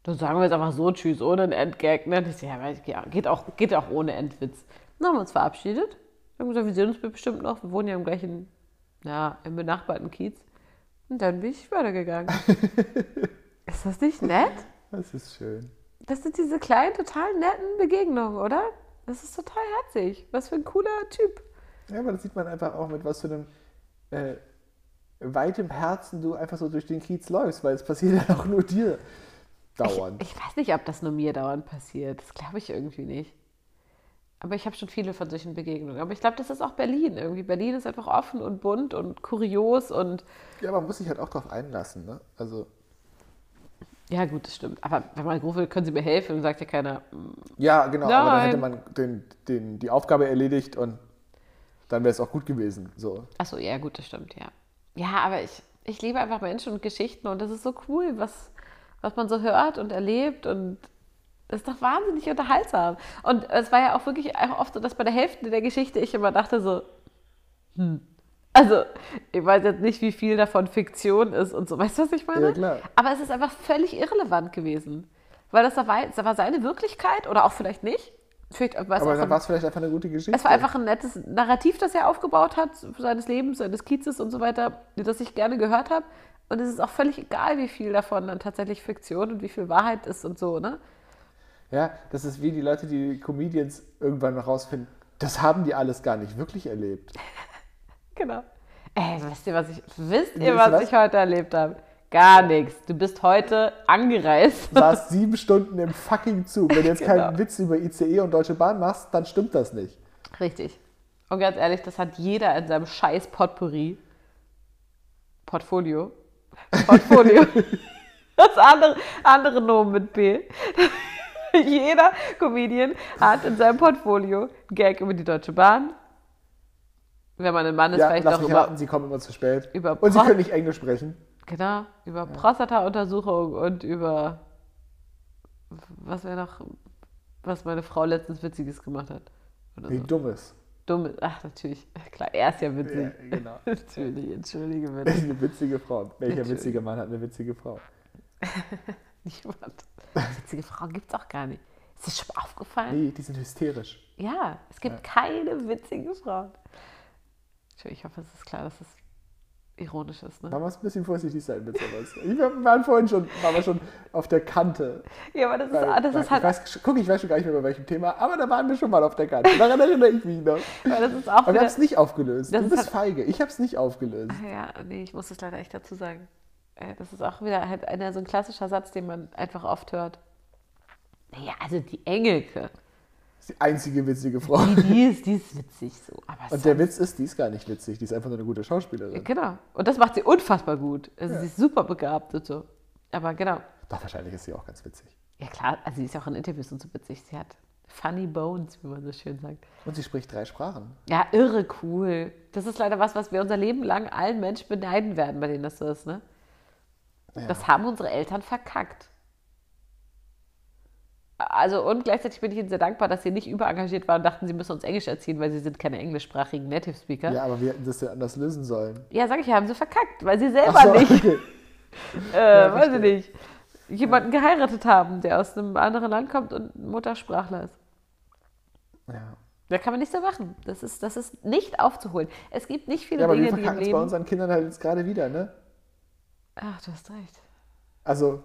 dann sagen wir jetzt einfach so Tschüss, ohne einen Endgag. Ne? Und ich so, ja, ja, geht auch, geht auch ohne Endwitz. Dann haben wir uns verabschiedet. Wir haben gesagt, wir sehen uns bestimmt noch. Wir wohnen ja im gleichen, ja, im benachbarten Kiez. Und dann bin ich weitergegangen. ist das nicht nett? Das ist schön. Das sind diese kleinen, total netten Begegnungen, oder? Das ist total herzig. Was für ein cooler Typ. Ja, aber das sieht man einfach auch, mit was für einem äh, weitem Herzen du einfach so durch den Kiez läufst, weil es passiert ja auch nur dir dauernd. Ich, ich weiß nicht, ob das nur mir dauernd passiert. Das glaube ich irgendwie nicht. Aber ich habe schon viele von solchen Begegnungen. Aber ich glaube, das ist auch Berlin irgendwie. Berlin ist einfach offen und bunt und kurios und ja, man muss sich halt auch drauf einlassen, ne? Also, ja, gut, das stimmt. Aber wenn man ruft, können Sie mir helfen, dann sagt ja keiner, "Mm, ja, genau, aber dann Nein. hätte man den, den, die Aufgabe erledigt und dann wäre es auch gut gewesen. So. Achso, ja, gut, das stimmt, ja. Ja, aber ich, ich liebe einfach Menschen und Geschichten und das ist so cool, was, was man so hört und erlebt und das ist doch wahnsinnig unterhaltsam. Und es war ja auch wirklich auch oft so, dass bei der Hälfte der Geschichte ich immer dachte so, hm. Also, ich weiß jetzt nicht, wie viel davon Fiktion ist und so. Weißt du, was ich meine? Ja, klar. Aber es ist einfach völlig irrelevant gewesen. Weil das war, das war seine Wirklichkeit oder auch vielleicht nicht. Vielleicht Aber dann war es vielleicht einfach eine gute Geschichte. es war einfach ein nettes Narrativ, das er aufgebaut hat, seines Lebens, seines Kiezes und so weiter, das ich gerne gehört habe. Und es ist auch völlig egal, wie viel davon dann tatsächlich Fiktion und wie viel Wahrheit ist und so, ne? Ja, das ist wie die Leute, die Comedians irgendwann noch rausfinden, das haben die alles gar nicht wirklich erlebt. Genau. Ey, wisst ihr, was ich, wisst ihr, was, was? ich heute erlebt habe? Gar nichts. Du bist heute angereist. Du saßt sieben Stunden im fucking Zug. Wenn du jetzt keinen Genau. Witz über ICE und Deutsche Bahn machst, dann stimmt das nicht. Richtig. Und ganz ehrlich, das hat jeder in seinem scheiß Potpourri. Portfolio. Portfolio. Das andere, andere Nomen mit B. jeder Comedian hat in seinem Portfolio einen Gag über die Deutsche Bahn. Wenn man ein Mann ist, Ja, vielleicht lass auch mich über, raten, sie kommen immer zu spät. über und sie Pro- können nicht Englisch sprechen. genau, über Prostata-Untersuchung und über was wäre noch, was meine Frau letztens Witziges gemacht hat. Oder Wie so. dummes. Dumm, ach natürlich, klar, er ist ja witzig. Ja, genau. Natürlich, entschuldige bitte. Eine witzige Frau. Welcher witzige Mann hat eine witzige Frau? Niemand. Witzige Frauen gibt es auch gar nicht. Ist dir schon mal aufgefallen? Nee, die sind hysterisch. Ja, es gibt keine witzigen Frauen. Ich hoffe, es ist klar, dass es ironisch ist. Ne? Man muss ein bisschen vorsichtig sein mit sowas. Ich, wir waren vorhin schon, waren wir schon auf der Kante. Ja, aber das ist, Weil- das ist ich halt, weiß, guck, ich weiß schon gar nicht mehr, bei welchem Thema, aber da waren wir schon mal auf der Kante. Daran erinnere ich mich noch. weil das ist auch Aber wir wieder, haben es nicht aufgelöst. Das Du ist bist halt- feige. Ich habe es nicht aufgelöst. Ja, nee, ich muss das leider echt dazu sagen. Äh, Das ist auch wieder halt einer, so ein klassischer Satz, den man einfach oft hört. Naja, also die Engelke, Die einzige witzige Frau. Die, die, ist, die ist witzig so. Aber Und der Witz ist, die ist gar nicht witzig, die ist einfach nur eine gute Schauspielerin. Genau. Und das macht sie unfassbar gut. Also sie ist super begabt und so. Aber genau. Doch, wahrscheinlich ist sie auch ganz witzig. Ja klar, also sie ist ja auch in Interviews und so witzig. Sie hat funny bones, wie man so schön sagt. Und sie spricht drei Sprachen. Ja, irre cool. Das ist leider was, was wir unser Leben lang allen Menschen beneiden werden, bei denen das so ist, ne? Ja. Das haben unsere Eltern verkackt. Also und gleichzeitig bin ich ihnen sehr dankbar, dass sie nicht überengagiert waren und dachten, sie müssen uns Englisch erziehen, weil sie sind keine englischsprachigen Native Speaker. Ja, Ja, aber wir hätten das ja anders lösen sollen. sag ich ja, haben sie verkackt, weil sie selber so, nicht, okay. äh, weiß ich nicht, jemanden geheiratet haben, der aus einem anderen Land kommt und Muttersprachler ist. Ja. Da kann man nichts mehr machen. Das ist, das ist nicht aufzuholen. Es gibt nicht viele ja, aber wir Dinge, die im es bei Leben... unseren Kindern halt jetzt gerade wieder, ne? Ach, du hast recht. Also,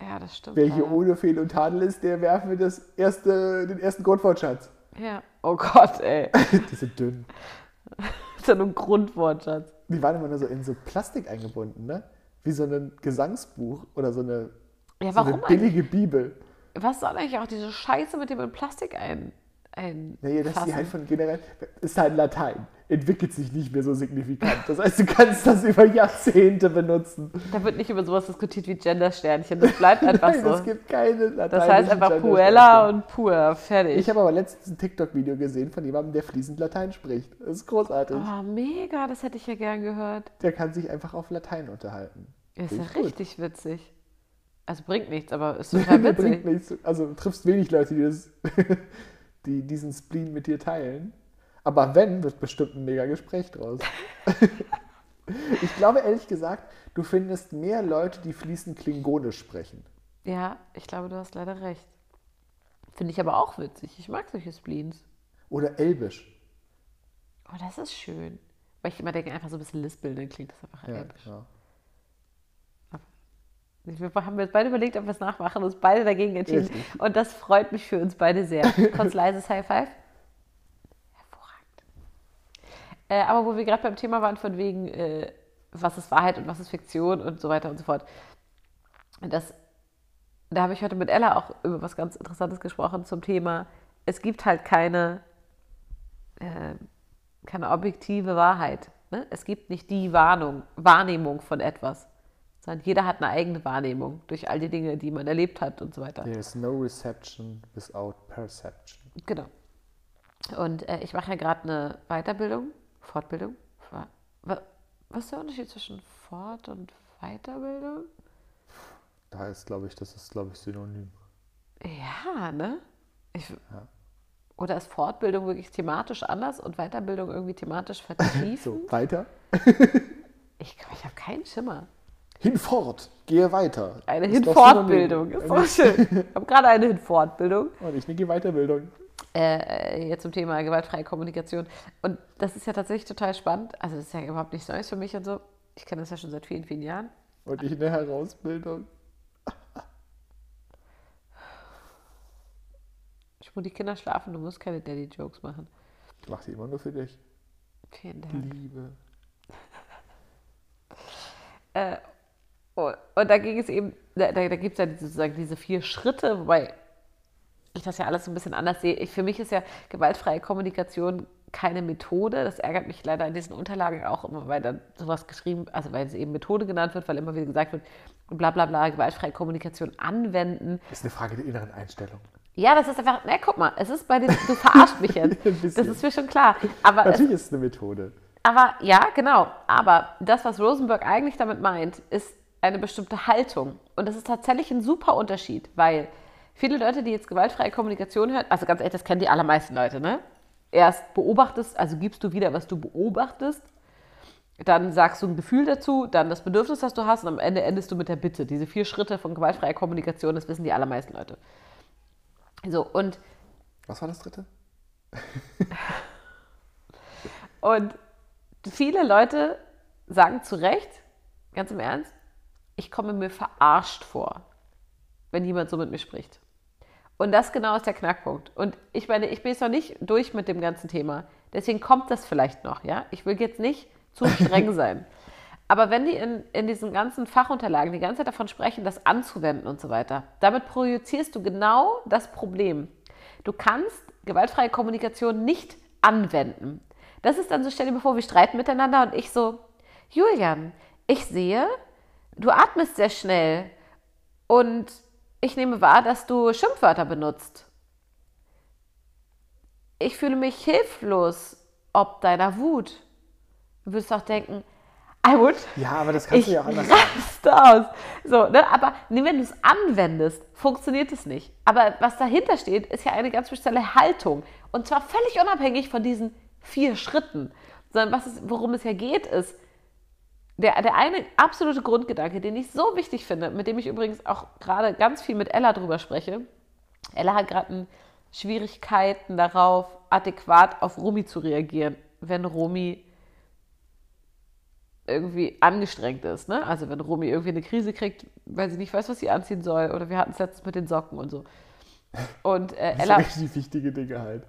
Ja, das stimmt. wer hier leider. ohne Fehl und Tadel ist, der werfen wir das erste, den ersten Grundwortschatz. Ja. Oh Gott, ey. Die sind dünn. Das ist ja nur ein Grundwortschatz. Die waren immer nur so in so Plastik eingebunden, ne? Wie so ein Gesangsbuch oder so eine, Ja, so eine warum eigentlich? billige Bibel. Was soll eigentlich auch diese Scheiße mit dem in Plastik ein, ein Naja, fassen? die halt von generell. Ist halt Latein. Entwickelt sich nicht mehr so signifikant. Das heißt, du kannst das über Jahrzehnte benutzen. Da wird nicht über sowas diskutiert wie Gender-Sternchen. Das bleibt einfach Nein, so. es gibt keine Latein. Das heißt einfach Puella und Pur. Fertig. Ich habe aber letztens ein TikTok-Video gesehen von jemandem, der fließend Latein spricht. Das ist großartig. oh, mega, das hätte ich ja gern gehört. Der kann sich einfach auf Latein unterhalten. Ist Finde ja gut. richtig witzig. Also bringt nichts, aber ist total Der bringt witzig. nichts. Also du triffst wenig Leute, die, das, die diesen Spleen mit dir teilen. Aber wenn, wird bestimmt ein mega Gespräch draus. ich glaube ehrlich gesagt, du findest mehr Leute, die fließend Klingonisch sprechen. Ja, ich glaube, du hast leider recht. Finde ich aber auch witzig. Ich mag solche Spleens. Oder Elbisch. Oh, das ist schön. Weil ich immer denke, einfach so ein bisschen lispeln, dann klingt das einfach Ja, elbisch. genau. Wir haben jetzt beide überlegt, ob wir es nachmachen und uns beide dagegen entschieden. Richtig. Und das freut mich für uns beide sehr. Kurz leises High Five. Äh, aber wo wir gerade beim Thema waren, von wegen, äh, was ist Wahrheit und was ist Fiktion und so weiter und so fort. Das, da habe ich heute mit Ella auch über was ganz Interessantes gesprochen zum Thema, es gibt halt keine, äh, keine objektive Wahrheit. Ne? Es gibt nicht die Warnung, Wahrnehmung von etwas, sondern jeder hat eine eigene Wahrnehmung durch all die Dinge, die man erlebt hat und so weiter. There's no reception without perception. Genau. Und äh, ich mache ja gerade eine Weiterbildung, Fortbildung. Wa- wa- Was ist der Unterschied zwischen Fort- und Weiterbildung? Da ist, glaube ich, das ist, glaube ich, synonym. Ja, ne? Ich, Oder ist Fortbildung wirklich thematisch anders und Weiterbildung irgendwie thematisch vertiefen? So, weiter. Ich, ich habe keinen Schimmer. Hinfort, gehe weiter. Eine Hinfortbildung. Ist doch schön. Ich habe gerade eine Hinfortbildung. Und ich eine Weiterbildung. Äh, jetzt zum Thema gewaltfreie Kommunikation. Und das ist ja tatsächlich total spannend. Also das ist ja überhaupt nichts Neues für mich und so. Ich kenne das ja schon seit vielen, vielen Jahren. Und ich eine Herausbildung. Ich muss die Kinder schlafen, du musst keine Daddy-Jokes machen. Ich mache die immer nur für dich. Vielen Dank. Liebe. Äh, oh, und da ging es eben, da, da, da gibt es ja sozusagen diese vier Schritte, wobei ich das ja alles so ein bisschen anders sehe. Ich, für mich ist ja gewaltfreie Kommunikation keine Methode. Das ärgert mich leider in diesen Unterlagen auch immer, weil dann sowas geschrieben, also weil es eben Methode genannt wird, weil immer wieder gesagt wird, bla bla bla, gewaltfreie Kommunikation anwenden. Ist eine Frage der inneren Einstellung. Ja, das ist einfach, na guck mal, es ist bei den, du verarscht mich jetzt. Das ist mir schon klar. Aber es, Natürlich ist es eine Methode. aber ja, genau. Aber das, was Rosenberg eigentlich damit meint, ist eine bestimmte Haltung. Und das ist tatsächlich ein super Unterschied, weil viele Leute, die jetzt gewaltfreie Kommunikation hören, also ganz ehrlich, das kennen die allermeisten Leute, ne? Erst beobachtest, also gibst du wieder, was du beobachtest, dann sagst du ein Gefühl dazu, dann das Bedürfnis, das du hast und am Ende endest du mit der Bitte. Diese vier Schritte von gewaltfreier Kommunikation, das wissen die allermeisten Leute. So, und Was war das dritte? Und viele Leute sagen zu Recht, ganz im Ernst, ich komme mir verarscht vor, wenn jemand so mit mir spricht. Und das genau ist der Knackpunkt. Und ich meine, ich bin jetzt noch nicht durch mit dem ganzen Thema. Deswegen kommt das vielleicht noch, ja? Ich will jetzt nicht zu streng sein. Aber wenn die in, in diesen ganzen Fachunterlagen die ganze Zeit davon sprechen, das anzuwenden und so weiter, damit projizierst du genau das Problem. Du kannst gewaltfreie Kommunikation nicht anwenden. Das ist dann so, stell dir vor, wir streiten miteinander und ich so, Julian, ich sehe, du atmest sehr schnell und ich nehme wahr, dass du Schimpfwörter benutzt. Ich fühle mich hilflos ob deiner Wut. Du würdest auch denken, I would. Ja, aber das kannst ich du ja auch anders aus. So, ne? Aber nee, wenn du es anwendest, funktioniert es nicht. Aber was dahinter steht, ist ja eine ganz spezielle Haltung. Und zwar völlig unabhängig von diesen vier Schritten. Sondern was es, worum es ja geht, ist, der, der eine absolute Grundgedanke, den ich so wichtig finde, mit dem ich übrigens auch gerade ganz viel mit Ella drüber spreche. Ella hat gerade Schwierigkeiten darauf, adäquat auf Romy zu reagieren, wenn Romy irgendwie angestrengt ist. Ne? Also wenn Romy irgendwie eine Krise kriegt, weil sie nicht weiß, was sie anziehen soll. Oder wir hatten es letztens mit den Socken und so. Und äh, Ella. Das sind richtig wichtige Dinge halt.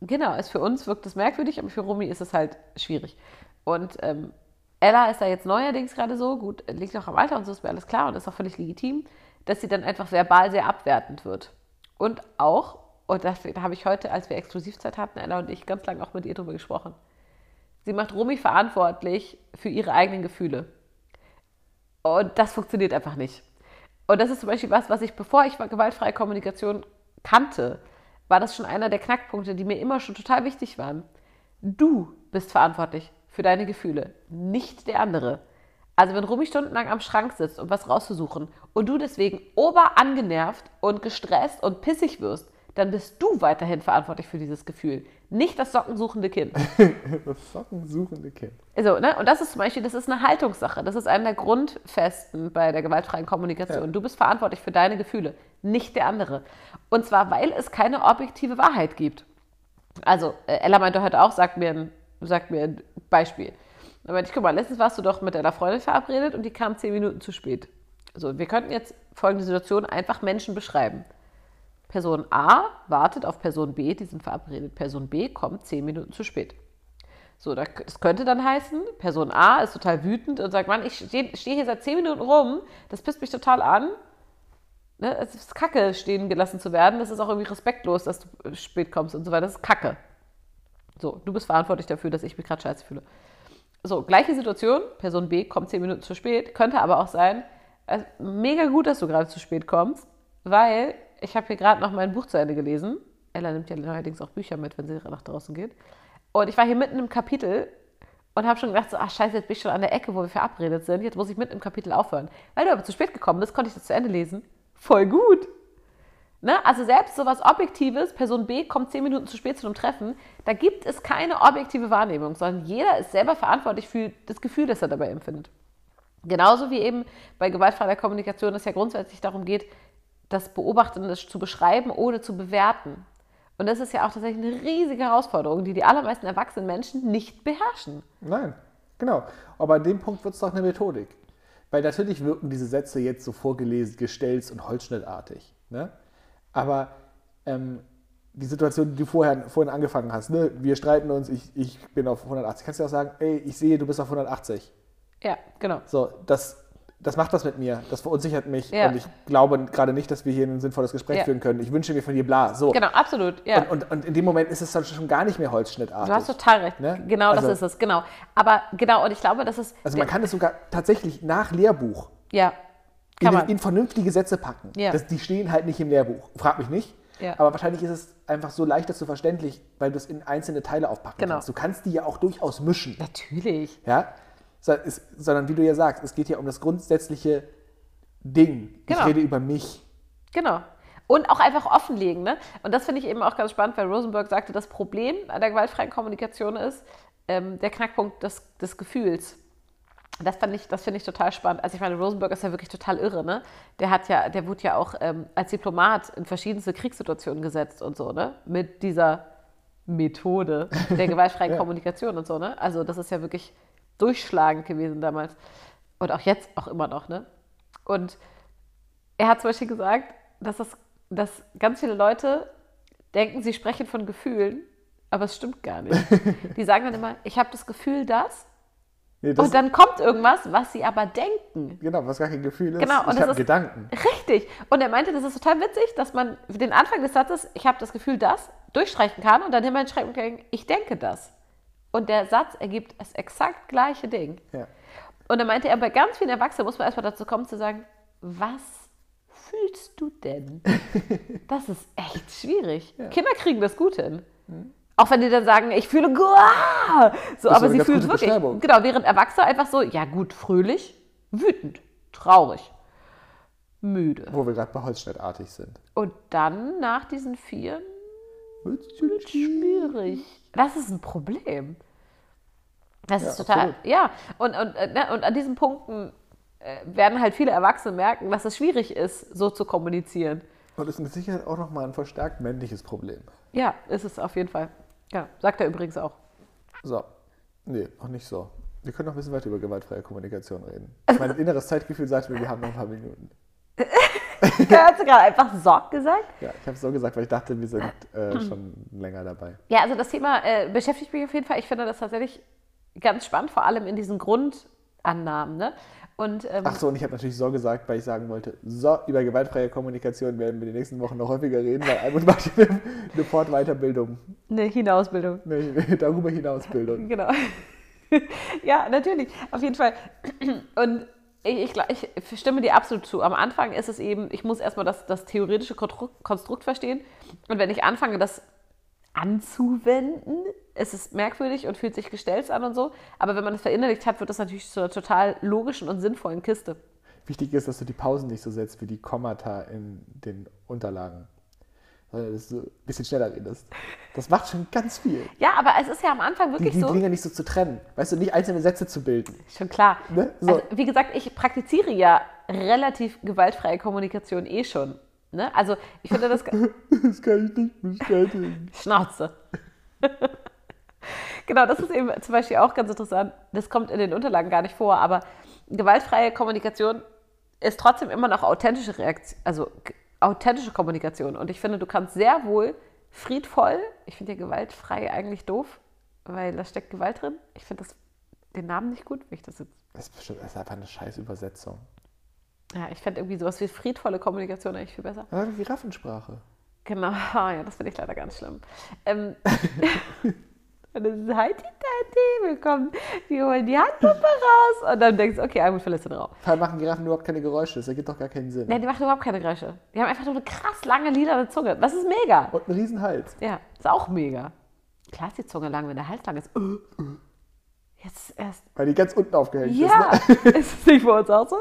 Genau, ist für uns wirkt es merkwürdig, aber für Romy ist es halt schwierig. Und ähm, Ella ist da jetzt neuerdings gerade so, gut, liegt auch am Alter und so ist mir alles klar und ist auch völlig legitim, dass sie dann einfach verbal sehr abwertend wird. Und auch, und das, da habe ich heute, als wir Exklusivzeit hatten, Ella und ich, ganz lange auch mit ihr drüber gesprochen. Sie macht Romy verantwortlich für ihre eigenen Gefühle. Und das funktioniert einfach nicht. Und das ist zum Beispiel was, was ich, bevor ich gewaltfreie Kommunikation kannte, war das schon einer der Knackpunkte, die mir immer schon total wichtig waren. Du bist verantwortlich für deine Gefühle, nicht der andere. Also wenn Rumi stundenlang am Schrank sitzt, um was rauszusuchen und du deswegen oberangenervt und gestresst und pissig wirst, dann bist du weiterhin verantwortlich für dieses Gefühl, nicht das sockensuchende Kind. das sockensuchende Kind. Also, ne? Und das ist zum Beispiel, das ist eine Haltungssache. Das ist einer der Grundfesten bei der gewaltfreien Kommunikation. Ja. Du bist verantwortlich für deine Gefühle, nicht der andere. Und zwar, weil es keine objektive Wahrheit gibt. Also, äh, Ella meinte heute auch, sagt mir ein, sagt mir ein Beispiel. Da meinte ich, guck mal, letztens warst du doch mit deiner Freundin verabredet und die kam zehn Minuten zu spät. So, wir könnten jetzt folgende Situation einfach Menschen beschreiben. Person A wartet auf Person B, die sind verabredet. Person B kommt zehn Minuten zu spät. So, das könnte dann heißen, Person A ist total wütend und sagt, Mann, ich stehe steh hier seit zehn Minuten rum, das pisst mich total an. Ne, es ist kacke, stehen gelassen zu werden. Das ist auch irgendwie respektlos, dass du spät kommst und so weiter. Das ist kacke. So, du bist verantwortlich dafür, dass ich mich gerade scheiße fühle. So, gleiche Situation, Person B kommt zehn Minuten zu spät, könnte aber auch sein, äh, mega gut, dass du gerade zu spät kommst, weil ich habe hier gerade noch mein Buch zu Ende gelesen. Ella nimmt ja neuerdings auch Bücher mit, wenn sie nach draußen geht. Und ich war hier mitten im Kapitel und habe schon gedacht, so, ach scheiße, jetzt bin ich schon an der Ecke, wo wir verabredet sind. Jetzt muss ich mitten im Kapitel aufhören. Weil du aber zu spät gekommen bist, konnte ich das zu Ende lesen. Voll gut. Ne? Also selbst so was Objektives, Person B kommt zehn Minuten zu spät zu einem Treffen, da gibt es keine objektive Wahrnehmung, sondern jeder ist selber verantwortlich für das Gefühl, das er dabei empfindet. Genauso wie eben bei gewaltfreier Kommunikation es ja grundsätzlich darum geht, das Beobachten zu beschreiben, ohne zu bewerten. Und das ist ja auch tatsächlich eine riesige Herausforderung, die die allermeisten erwachsenen Menschen nicht beherrschen. Nein, genau. Aber an dem Punkt wird es doch eine Methodik. Weil natürlich wirken diese Sätze jetzt so vorgelesen, gestellt und holzschnittartig. Ne? Aber ähm, die Situation, die du vorher, vorhin angefangen hast, ne? wir streiten uns, ich, ich bin auf 180, kannst du auch sagen, ey, ich sehe, du bist auf 180. Ja, genau. So, das das macht was mit mir, das verunsichert mich ja. und ich glaube gerade nicht, dass wir hier ein sinnvolles Gespräch ja. führen können. Ich wünsche mir von dir bla. So. Genau, absolut. Ja. Und, und, und, in dem Moment ist es dann schon gar nicht mehr holzschnittartig. Du hast total recht. Ne? Genau, also, das ist es, genau. Aber genau, und ich glaube, das ist. Also man kann es sogar tatsächlich nach Lehrbuch ja. In, in, vernünftige Sätze packen. Ja. Das, die stehen halt nicht im Lehrbuch. Frag mich nicht. Ja. Aber wahrscheinlich ist es einfach so leichter zu verständlich, weil du es in einzelne Teile aufpacken genau. kannst. Du kannst die ja auch durchaus mischen. Natürlich. Ja, sondern wie du ja sagst, es geht ja um das grundsätzliche Ding. Genau. Ich rede über mich. Genau. Und auch einfach offenlegen. Ne? Und das finde ich eben auch ganz spannend, weil Rosenberg sagte, das Problem an der gewaltfreien Kommunikation ist ähm, der Knackpunkt des, des Gefühls. Das, ich, das finde ich total spannend. Also ich meine, Rosenberg ist ja wirklich total irre, ne? Der hat ja, der wurde ja auch ähm, als Diplomat in verschiedenste Kriegssituationen gesetzt und so, ne? Mit dieser Methode der gewaltfreien ja. Kommunikation und so, ne? Also das ist ja wirklich durchschlagend gewesen damals. Und auch jetzt auch immer noch, ne? Und er hat zum Beispiel gesagt, dass, das, dass ganz viele Leute denken, sie sprechen von Gefühlen, aber es stimmt gar nicht. Die sagen dann immer, ich habe das Gefühl, dass. Nee, Und dann kommt irgendwas, was sie aber denken. genau, was gar kein Gefühl ist. Genau, und ich das habe Gedanken. Richtig. Und er meinte, das ist total witzig, dass man den Anfang des Satzes, ich habe das Gefühl, das, durchstreichen kann und dann hinschreiben kann, ich denke das. Und der Satz ergibt das exakt gleiche Ding. Ja. Und dann meinte er, bei ganz vielen Erwachsenen muss man erstmal dazu kommen zu sagen, was fühlst du denn? Das ist echt schwierig. Kinder kriegen das gut hin. Auch wenn die dann sagen, ich fühle Guah! So, aber sie gute wirklich. Genau, während Erwachsene einfach so, ja gut, fröhlich, wütend, traurig, müde. Wo wir gerade bei Holzschnittartig sind. Und dann nach diesen vier schwierig. Das ist ein Problem. Das Ja, ist total, absolut. ja. Und, und, äh, ne, und an diesen Punkten äh, werden halt viele Erwachsene merken, dass es schwierig ist, so zu kommunizieren. Und ist mit Sicherheit auch nochmal ein verstärkt männliches Problem. Ja, ist es auf jeden Fall. Ja, sagt er übrigens auch. So. Nee, noch nicht so. Wir können noch ein bisschen weiter über gewaltfreie Kommunikation reden. Mein inneres Zeitgefühl sagt mir, wir haben noch ein paar Minuten. Hast du gerade einfach Sorg gesagt? Ja, ich habe es so gesagt, weil ich dachte, wir sind äh, schon länger dabei. Ja, also das Thema äh, beschäftigt mich auf jeden Fall. Ich finde das tatsächlich ganz spannend, vor allem in diesen Grundannahmen. Ne? Und ähm, Ach so, und ich habe natürlich so gesagt, weil ich sagen wollte, so, über gewaltfreie Kommunikation werden wir in den nächsten Wochen noch häufiger reden, weil Almut macht eine, eine Fortweiterbildung, eine Hinausbildung. eine darüber hinaus Bildung. Genau. ja, natürlich, auf jeden Fall. Und ich, ich, ich stimme dir absolut zu. Am Anfang ist es eben, ich muss erstmal das, das theoretische Konstru- Konstrukt verstehen. Und wenn ich anfange, das anzuwenden, ist es merkwürdig und fühlt sich gestellt an und so. Aber wenn man es verinnerlicht hat, wird das natürlich zu einer total logischen und sinnvollen Kiste. Wichtig ist, dass du die Pausen nicht so setzt wie die Kommata in den Unterlagen, sondern dass du ein bisschen schneller redest. Das macht schon ganz viel. Ja, aber es ist ja am Anfang Die, wirklich die so. Dinge nicht so zu trennen. Weißt du, nicht einzelne Sätze zu bilden. Schon klar. Ne? So. Also, wie gesagt, ich praktiziere ja relativ gewaltfreie Kommunikation eh schon. Ne? Also ich finde das Das kann ich nicht bestätigen. Schnauze. genau, das ist eben zum Beispiel auch ganz interessant. Das kommt in den Unterlagen gar nicht vor, aber gewaltfreie Kommunikation ist trotzdem immer noch authentische Reaktion, also authentische Kommunikation. Und ich finde, du kannst sehr wohl friedvoll, ich finde ja gewaltfrei eigentlich doof, weil da steckt Gewalt drin. Ich finde das den Namen nicht gut, wie ich das jetzt. Das ist, bestimmt, das ist einfach eine scheiß Übersetzung. Ja, ich fände irgendwie sowas wie friedvolle Kommunikation eigentlich viel besser. Aber Giraffensprache. Genau, ja, das finde ich leider ganz schlimm. Ähm, und das ist halt die willkommen. Wir holen die Handpuppe raus und dann denkst du, okay, Almut verlässt den Raum. Vor allem machen Giraffen überhaupt keine Geräusche. Das ergibt doch gar keinen Sinn. Nee, die machen überhaupt keine Geräusche. Die haben einfach nur eine krass lange lila Zunge. Das ist mega. Und einen riesen Hals. Ja, ist auch mega. Klar ist die Zunge lang, wenn der Hals lang ist. Jetzt erst. Weil die ganz unten aufgehängt Ja, ist. Ne? ist es nicht bei uns auch so?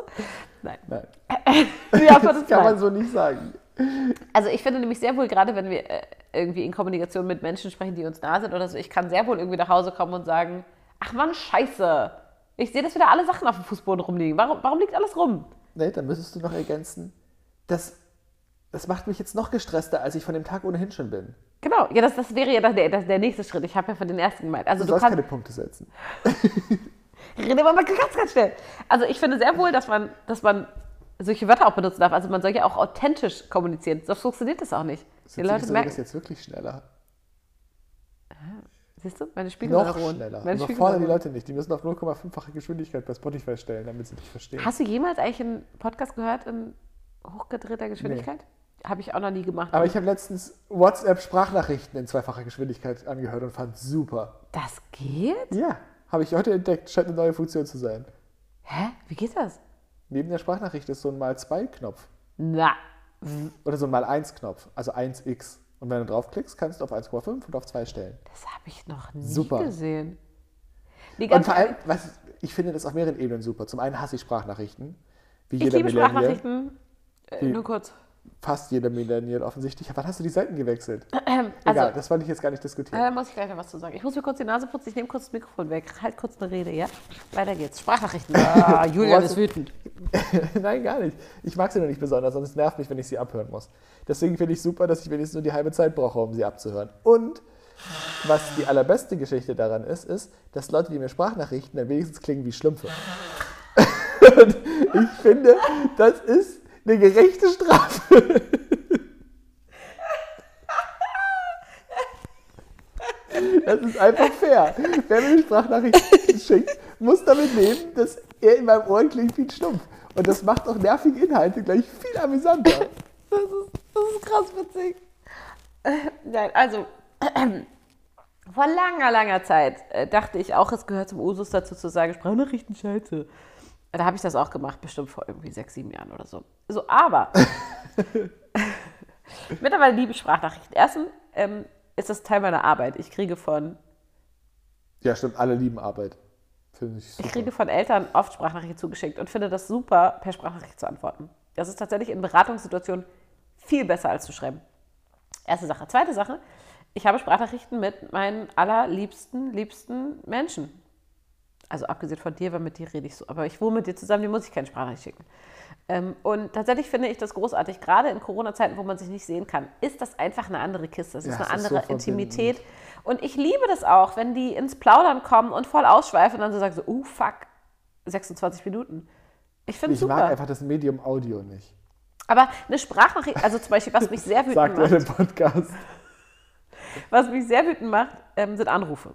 Nein. Nein, Ja, das das kann nein. man so nicht sagen. Also ich finde nämlich sehr wohl, gerade wenn wir äh, irgendwie in Kommunikation mit Menschen sprechen, die uns nah sind oder so, ich kann sehr wohl irgendwie nach Hause kommen und sagen, ach Mann, scheiße. Ich sehe, dass wieder alle Sachen auf dem Fußboden rumliegen. Warum, warum liegt alles rum? Nee, dann müsstest du noch ergänzen, das, das macht mich jetzt noch gestresster, als ich von dem Tag ohnehin schon bin. Genau, ja, das, das wäre ja der, das, der nächste Schritt. Ich habe ja von den ersten gemeint. Also Du, du, sollst kannst, keine Punkte setzen. rede mal ganz, ganz schnell. Also ich finde sehr wohl, dass man, dass man solche Wörter auch benutzen darf. Also man soll ja auch authentisch kommunizieren. Sonst funktioniert das auch nicht. Die Sind Leute das merken, jetzt wirklich schneller. siehst du, meine Spiegel Noch schneller. Meine Überfordere die Spiegelneuronen. Leute nicht. Die müssen auf 0,5-fache Geschwindigkeit bei Spotify stellen, damit sie dich verstehen. Hast du jemals eigentlich einen Podcast gehört in hochgedrehter Geschwindigkeit? Habe ich auch noch nie gemacht. Aber ich habe letztens WhatsApp-Sprachnachrichten in zweifacher Geschwindigkeit angehört und fand super. das geht? Ja, habe ich heute entdeckt. Scheint eine neue Funktion zu sein. Hä? Wie geht das? Neben der Sprachnachricht ist so ein Mal-2-Knopf. Na, Oder so ein Mal-1-Knopf. Also 1x. Und wenn du draufklickst, kannst du auf 1,5 und auf 2 stellen. das habe ich noch nie Super. gesehen. Und vor allem, was, ich finde das auf mehreren Ebenen super. Zum einen hasse ich Sprachnachrichten. Wie ich jeder liebe Millennial. Sprachnachrichten. Äh, nur kurz. Fast jeder Millennial offensichtlich. Wann hast du die Seiten gewechselt? Ähm, Egal, also, das wollte ich jetzt gar nicht diskutieren. äh, muss ich gleich noch was zu sagen. Ich muss mir kurz die Nase putzen. Ich nehme kurz das Mikrofon weg. Halt kurz eine Rede, ja? Weiter geht's. Sprachnachrichten. Ah, Julian ist wütend. Nein, gar nicht. Ich mag sie nur nicht besonders, sonst nervt mich, wenn ich sie abhören muss. Deswegen finde ich super, dass ich wenigstens nur die halbe Zeit brauche, um sie abzuhören. Und was die allerbeste Geschichte daran ist, ist, dass Leute, die mir Sprachnachrichten dann wenigstens klingen wie Schlümpfe. Und ich finde, das ist eine gerechte Strafe. Das ist einfach fair. Wer mir eine Sprachnachricht schickt, muss damit leben, dass er in meinem Ohr klingt wie ein Stumpf. Und das macht auch nervige Inhalte gleich viel amüsanter. Das ist, das ist krass witzig. Nein, also vor langer, langer Zeit äh, dachte ich auch, es gehört zum Usus dazu zu sagen, Sprachnachrichten scheiße. Da habe ich das auch gemacht, bestimmt vor irgendwie sechs, sieben Jahren oder so. So, aber mittlerweile liebe ich Sprachnachrichten. Erstens ähm, ist das Teil meiner Arbeit. Ich kriege von Ja, stimmt, alle lieben Arbeit. Finde ich super. Ich kriege von Eltern oft Sprachnachrichten zugeschickt und finde das super, per Sprachnachricht zu antworten. Das ist tatsächlich in Beratungssituationen viel besser als zu schreiben. Erste Sache. Zweite Sache, ich habe Sprachnachrichten mit meinen allerliebsten, liebsten Menschen. Also abgesehen von dir, weil mit dir rede ich so. Aber ich wohne mit dir zusammen, die muss ich keine Sprachnachricht schicken. Ähm, und tatsächlich finde ich das großartig, gerade in Corona-Zeiten, wo man sich nicht sehen kann, ist das einfach eine andere Kiste. Es Ja, ist eine es ist so andere. Intimität. Und ich liebe das auch, wenn die ins Plaudern kommen und voll ausschweifen und dann so sagen so, uh, fuck, 26 Minuten. Ich finde es Ich mag super. einfach das Medium Audio nicht. Aber eine Sprachnachricht, also zum Beispiel, was mich sehr wütend Sagt macht, im Podcast. was mich sehr wütend macht, ähm, sind Anrufe.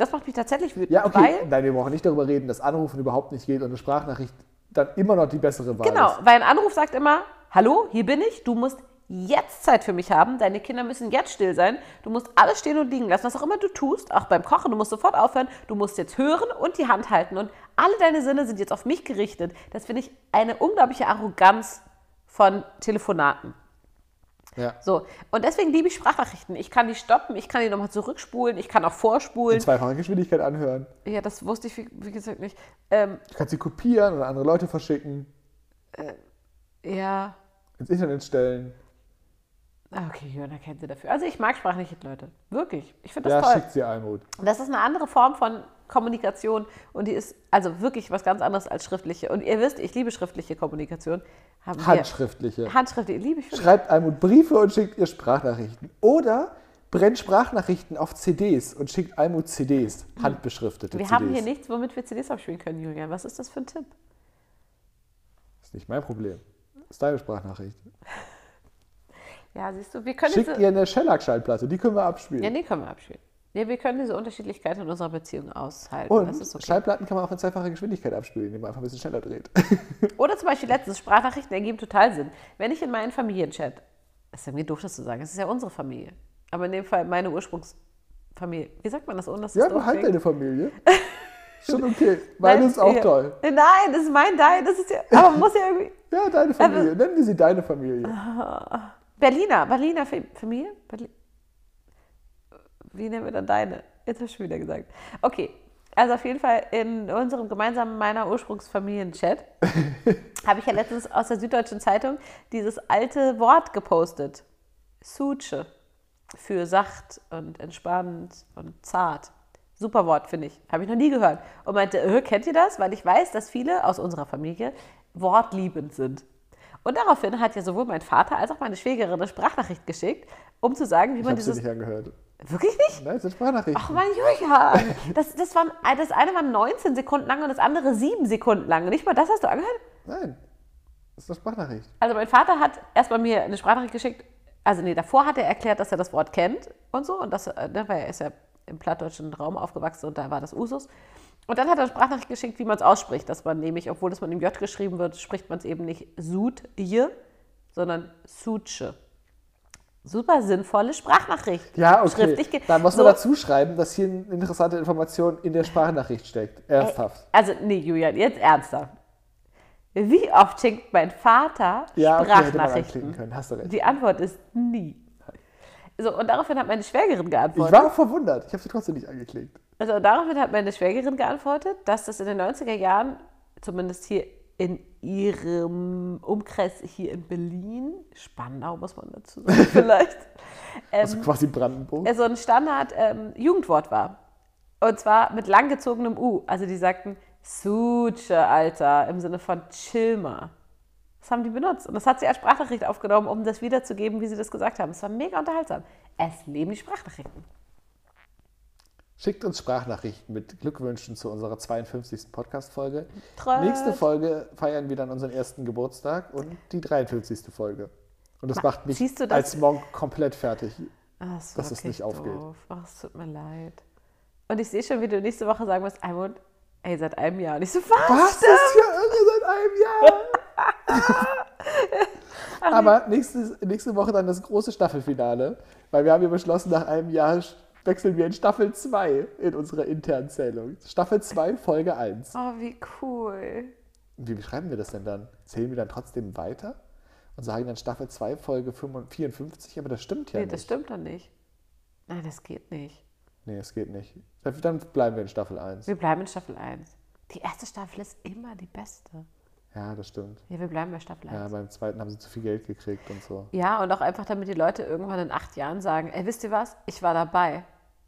Das macht mich tatsächlich wütend, Ja, okay. Nein, wir brauchen nicht darüber reden, dass Anrufen überhaupt nicht geht und eine Sprachnachricht dann immer noch die bessere Wahl Genau, ist. weil ein Anruf sagt immer, hallo, hier bin ich, du musst jetzt Zeit für mich haben, deine Kinder müssen jetzt still sein, du musst alles stehen und liegen lassen, was auch immer du tust, auch beim Kochen, du musst sofort aufhören, du musst jetzt hören und die Hand halten und alle deine Sinne sind jetzt auf mich gerichtet. Das finde ich eine unglaubliche Arroganz von Telefonaten. Ja. So, und deswegen liebe ich Sprachnachrichten. Ich kann die stoppen, ich kann die nochmal zurückspulen, ich kann auch vorspulen. In zweifacher Geschwindigkeit anhören. Ja, das wusste ich, wie, wie gesagt, nicht. Ähm, Du kannst sie kopieren oder andere Leute verschicken, ja, ins Internet stellen. Ah, okay, Jörn kennt sie dafür. Also ich mag Sprachnachrichten, Leute. Wirklich. Ich finde das Ja, toll. schickt sie Almut. Das ist eine andere Form von Kommunikation und die ist also wirklich was ganz anderes als schriftliche. Und ihr wisst, ich liebe schriftliche Kommunikation. Haben wir- Handschriftliche. Handschriftliche liebe ich. Schreibt Almut Briefe und schickt ihr Sprachnachrichten. Oder brennt Sprachnachrichten auf CDs und schickt Almut CDs, handbeschriftete Wir CDs. haben hier nichts, womit wir CDs abspielen können, Julian. Was ist das für ein Tipp? ist nicht mein Problem. Das ist deine Sprachnachricht. Ja, siehst du, wir können Schickt ihr eine Shellac-Schallplatte, die können wir abspielen. Ja, nee, können wir abspielen. Nee, wir können diese Unterschiedlichkeit in unserer Beziehung aushalten. und das okay. Schallplatten kann man auch in zweifacher Geschwindigkeit abspielen, indem man einfach ein bisschen schneller dreht. Oder zum Beispiel letztens, Sprachnachrichten ergeben total Sinn. Wenn ich in meinen Familienchat, ist irgendwie doof, das zu sagen, es ist ja unsere Familie, aber in dem Fall meine Ursprungsfamilie. Wie sagt man das, ohne dass ja, doof behalt deine Familie. Schon okay. Meine ist auch ja. toll. Nein, das ist mein Dein, das ist ja, aber man muss ja irgendwie, Ja, deine Familie. Nennen wir sie deine Familie. Berliner, Berliner Fa- Familie? Berlin. Wie nennen wir dann deine? Jetzt habe ich schon wieder gesagt. Okay, also auf jeden Fall in unserem gemeinsamen meiner Ursprungsfamilien-Chat habe ich ja letztens aus der Süddeutschen Zeitung dieses alte Wort gepostet. Suche. Für sacht und entspannt und zart. Super Wort, finde ich. Habe ich noch nie gehört. Und meinte, äh, kennt ihr das? Weil ich weiß, dass viele aus unserer Familie wortliebend sind. Und daraufhin hat ja sowohl mein Vater als auch meine Schwägerin eine Sprachnachricht geschickt, um zu sagen, wie Ich man dieses. nicht angehört. Wirklich nicht? Nein, es sind Sprachnachrichten. Ach, mein Julian. Das, das, waren, das eine war 19 Sekunden lang und das andere 7 Sekunden lang. Nicht mal das hast du angehört? Nein, das ist eine Sprachnachricht. Also mein Vater hat erstmal mir eine Sprachnachricht geschickt. Also nee, davor hat er erklärt, dass er das Wort kennt und so. Und das, äh, ne, weil er ist ja im plattdeutschen Raum aufgewachsen und da war das Usus. Und dann hat er eine Sprachnachricht geschickt, wie man es ausspricht. Dass man nämlich, obwohl es mit einem J geschrieben wird, spricht man es eben nicht Sud, je, sondern Suche. Super sinnvolle Sprachnachricht. Ja, okay. Schriftlich Dann muss man So. dazu schreiben, dass hier eine interessante Information in der Sprachnachricht steckt. Ernsthaft. Also, nee, Julian, jetzt ernsthaft. Wie oft schickt mein Vater Ja, okay, Sprachnachrichten? können. Hast du recht. Die Antwort ist nie. So, und daraufhin hat meine Schwägerin Ich geantwortet. war auch verwundert. Ich habe sie trotzdem nicht angeklickt. Also daraufhin hat meine Schwägerin geantwortet, dass das in den 90er Jahren, zumindest hier in ihrem Umkreis hier in Berlin, Spandau muss man dazu sagen vielleicht, Also quasi Brandenburg. so ein Standard-Jugendwort war. Und zwar mit langgezogenem U. Also die sagten Suche, Alter, im Sinne von chill mal. Das haben die benutzt. Und das hat sie als Sprachnachricht aufgenommen, um das wiederzugeben, wie sie das gesagt haben. Es war mega unterhaltsam. Es leben die Sprachnachrichten. Schickt uns Sprachnachrichten mit Glückwünschen zu unserer 52. Podcast-Folge. Nächste Folge feiern wir dann unseren ersten Geburtstag und die 53. Folge. Und das macht mich das? als Monk komplett fertig. Ah, das Dass es nicht aufgeht. Doof. Ach, es tut mir leid. Und ich sehe schon, wie du nächste Woche sagen wirst, Almut, Ey, seit einem Jahr. Und ich so, was? Was? Das ist ja irre seit einem Jahr. Aber nächste, nächste Woche dann das große Staffelfinale, weil wir haben ja beschlossen, nach einem Jahr wechseln wir in Staffel 2 in unserer internen Zählung. Staffel 2, Folge 1. Oh, wie cool. Wie beschreiben wir das denn dann? Zählen wir dann trotzdem weiter und sagen dann Staffel 2, Folge 54? Aber das stimmt ja nee, nicht. das stimmt dann nicht. Nein, das geht nicht. Nee, es geht nicht. Dann bleiben wir in Staffel 1. Wir bleiben in Staffel 1. Die erste Staffel ist immer die beste. Ja, das stimmt. Ja, wir bleiben bei Staffel 1. Ja, beim zweiten haben sie zu viel Geld gekriegt und so. Ja, und auch einfach, damit die Leute irgendwann in acht Jahren sagen, ey, wisst ihr was? Ich war dabei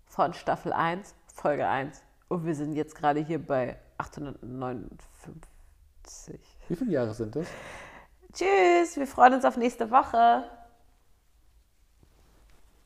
von Staffel 1, Folge 1. Und wir sind jetzt gerade hier bei 859. Wie viele Jahre sind das? Tschüss, wir freuen uns auf nächste Woche.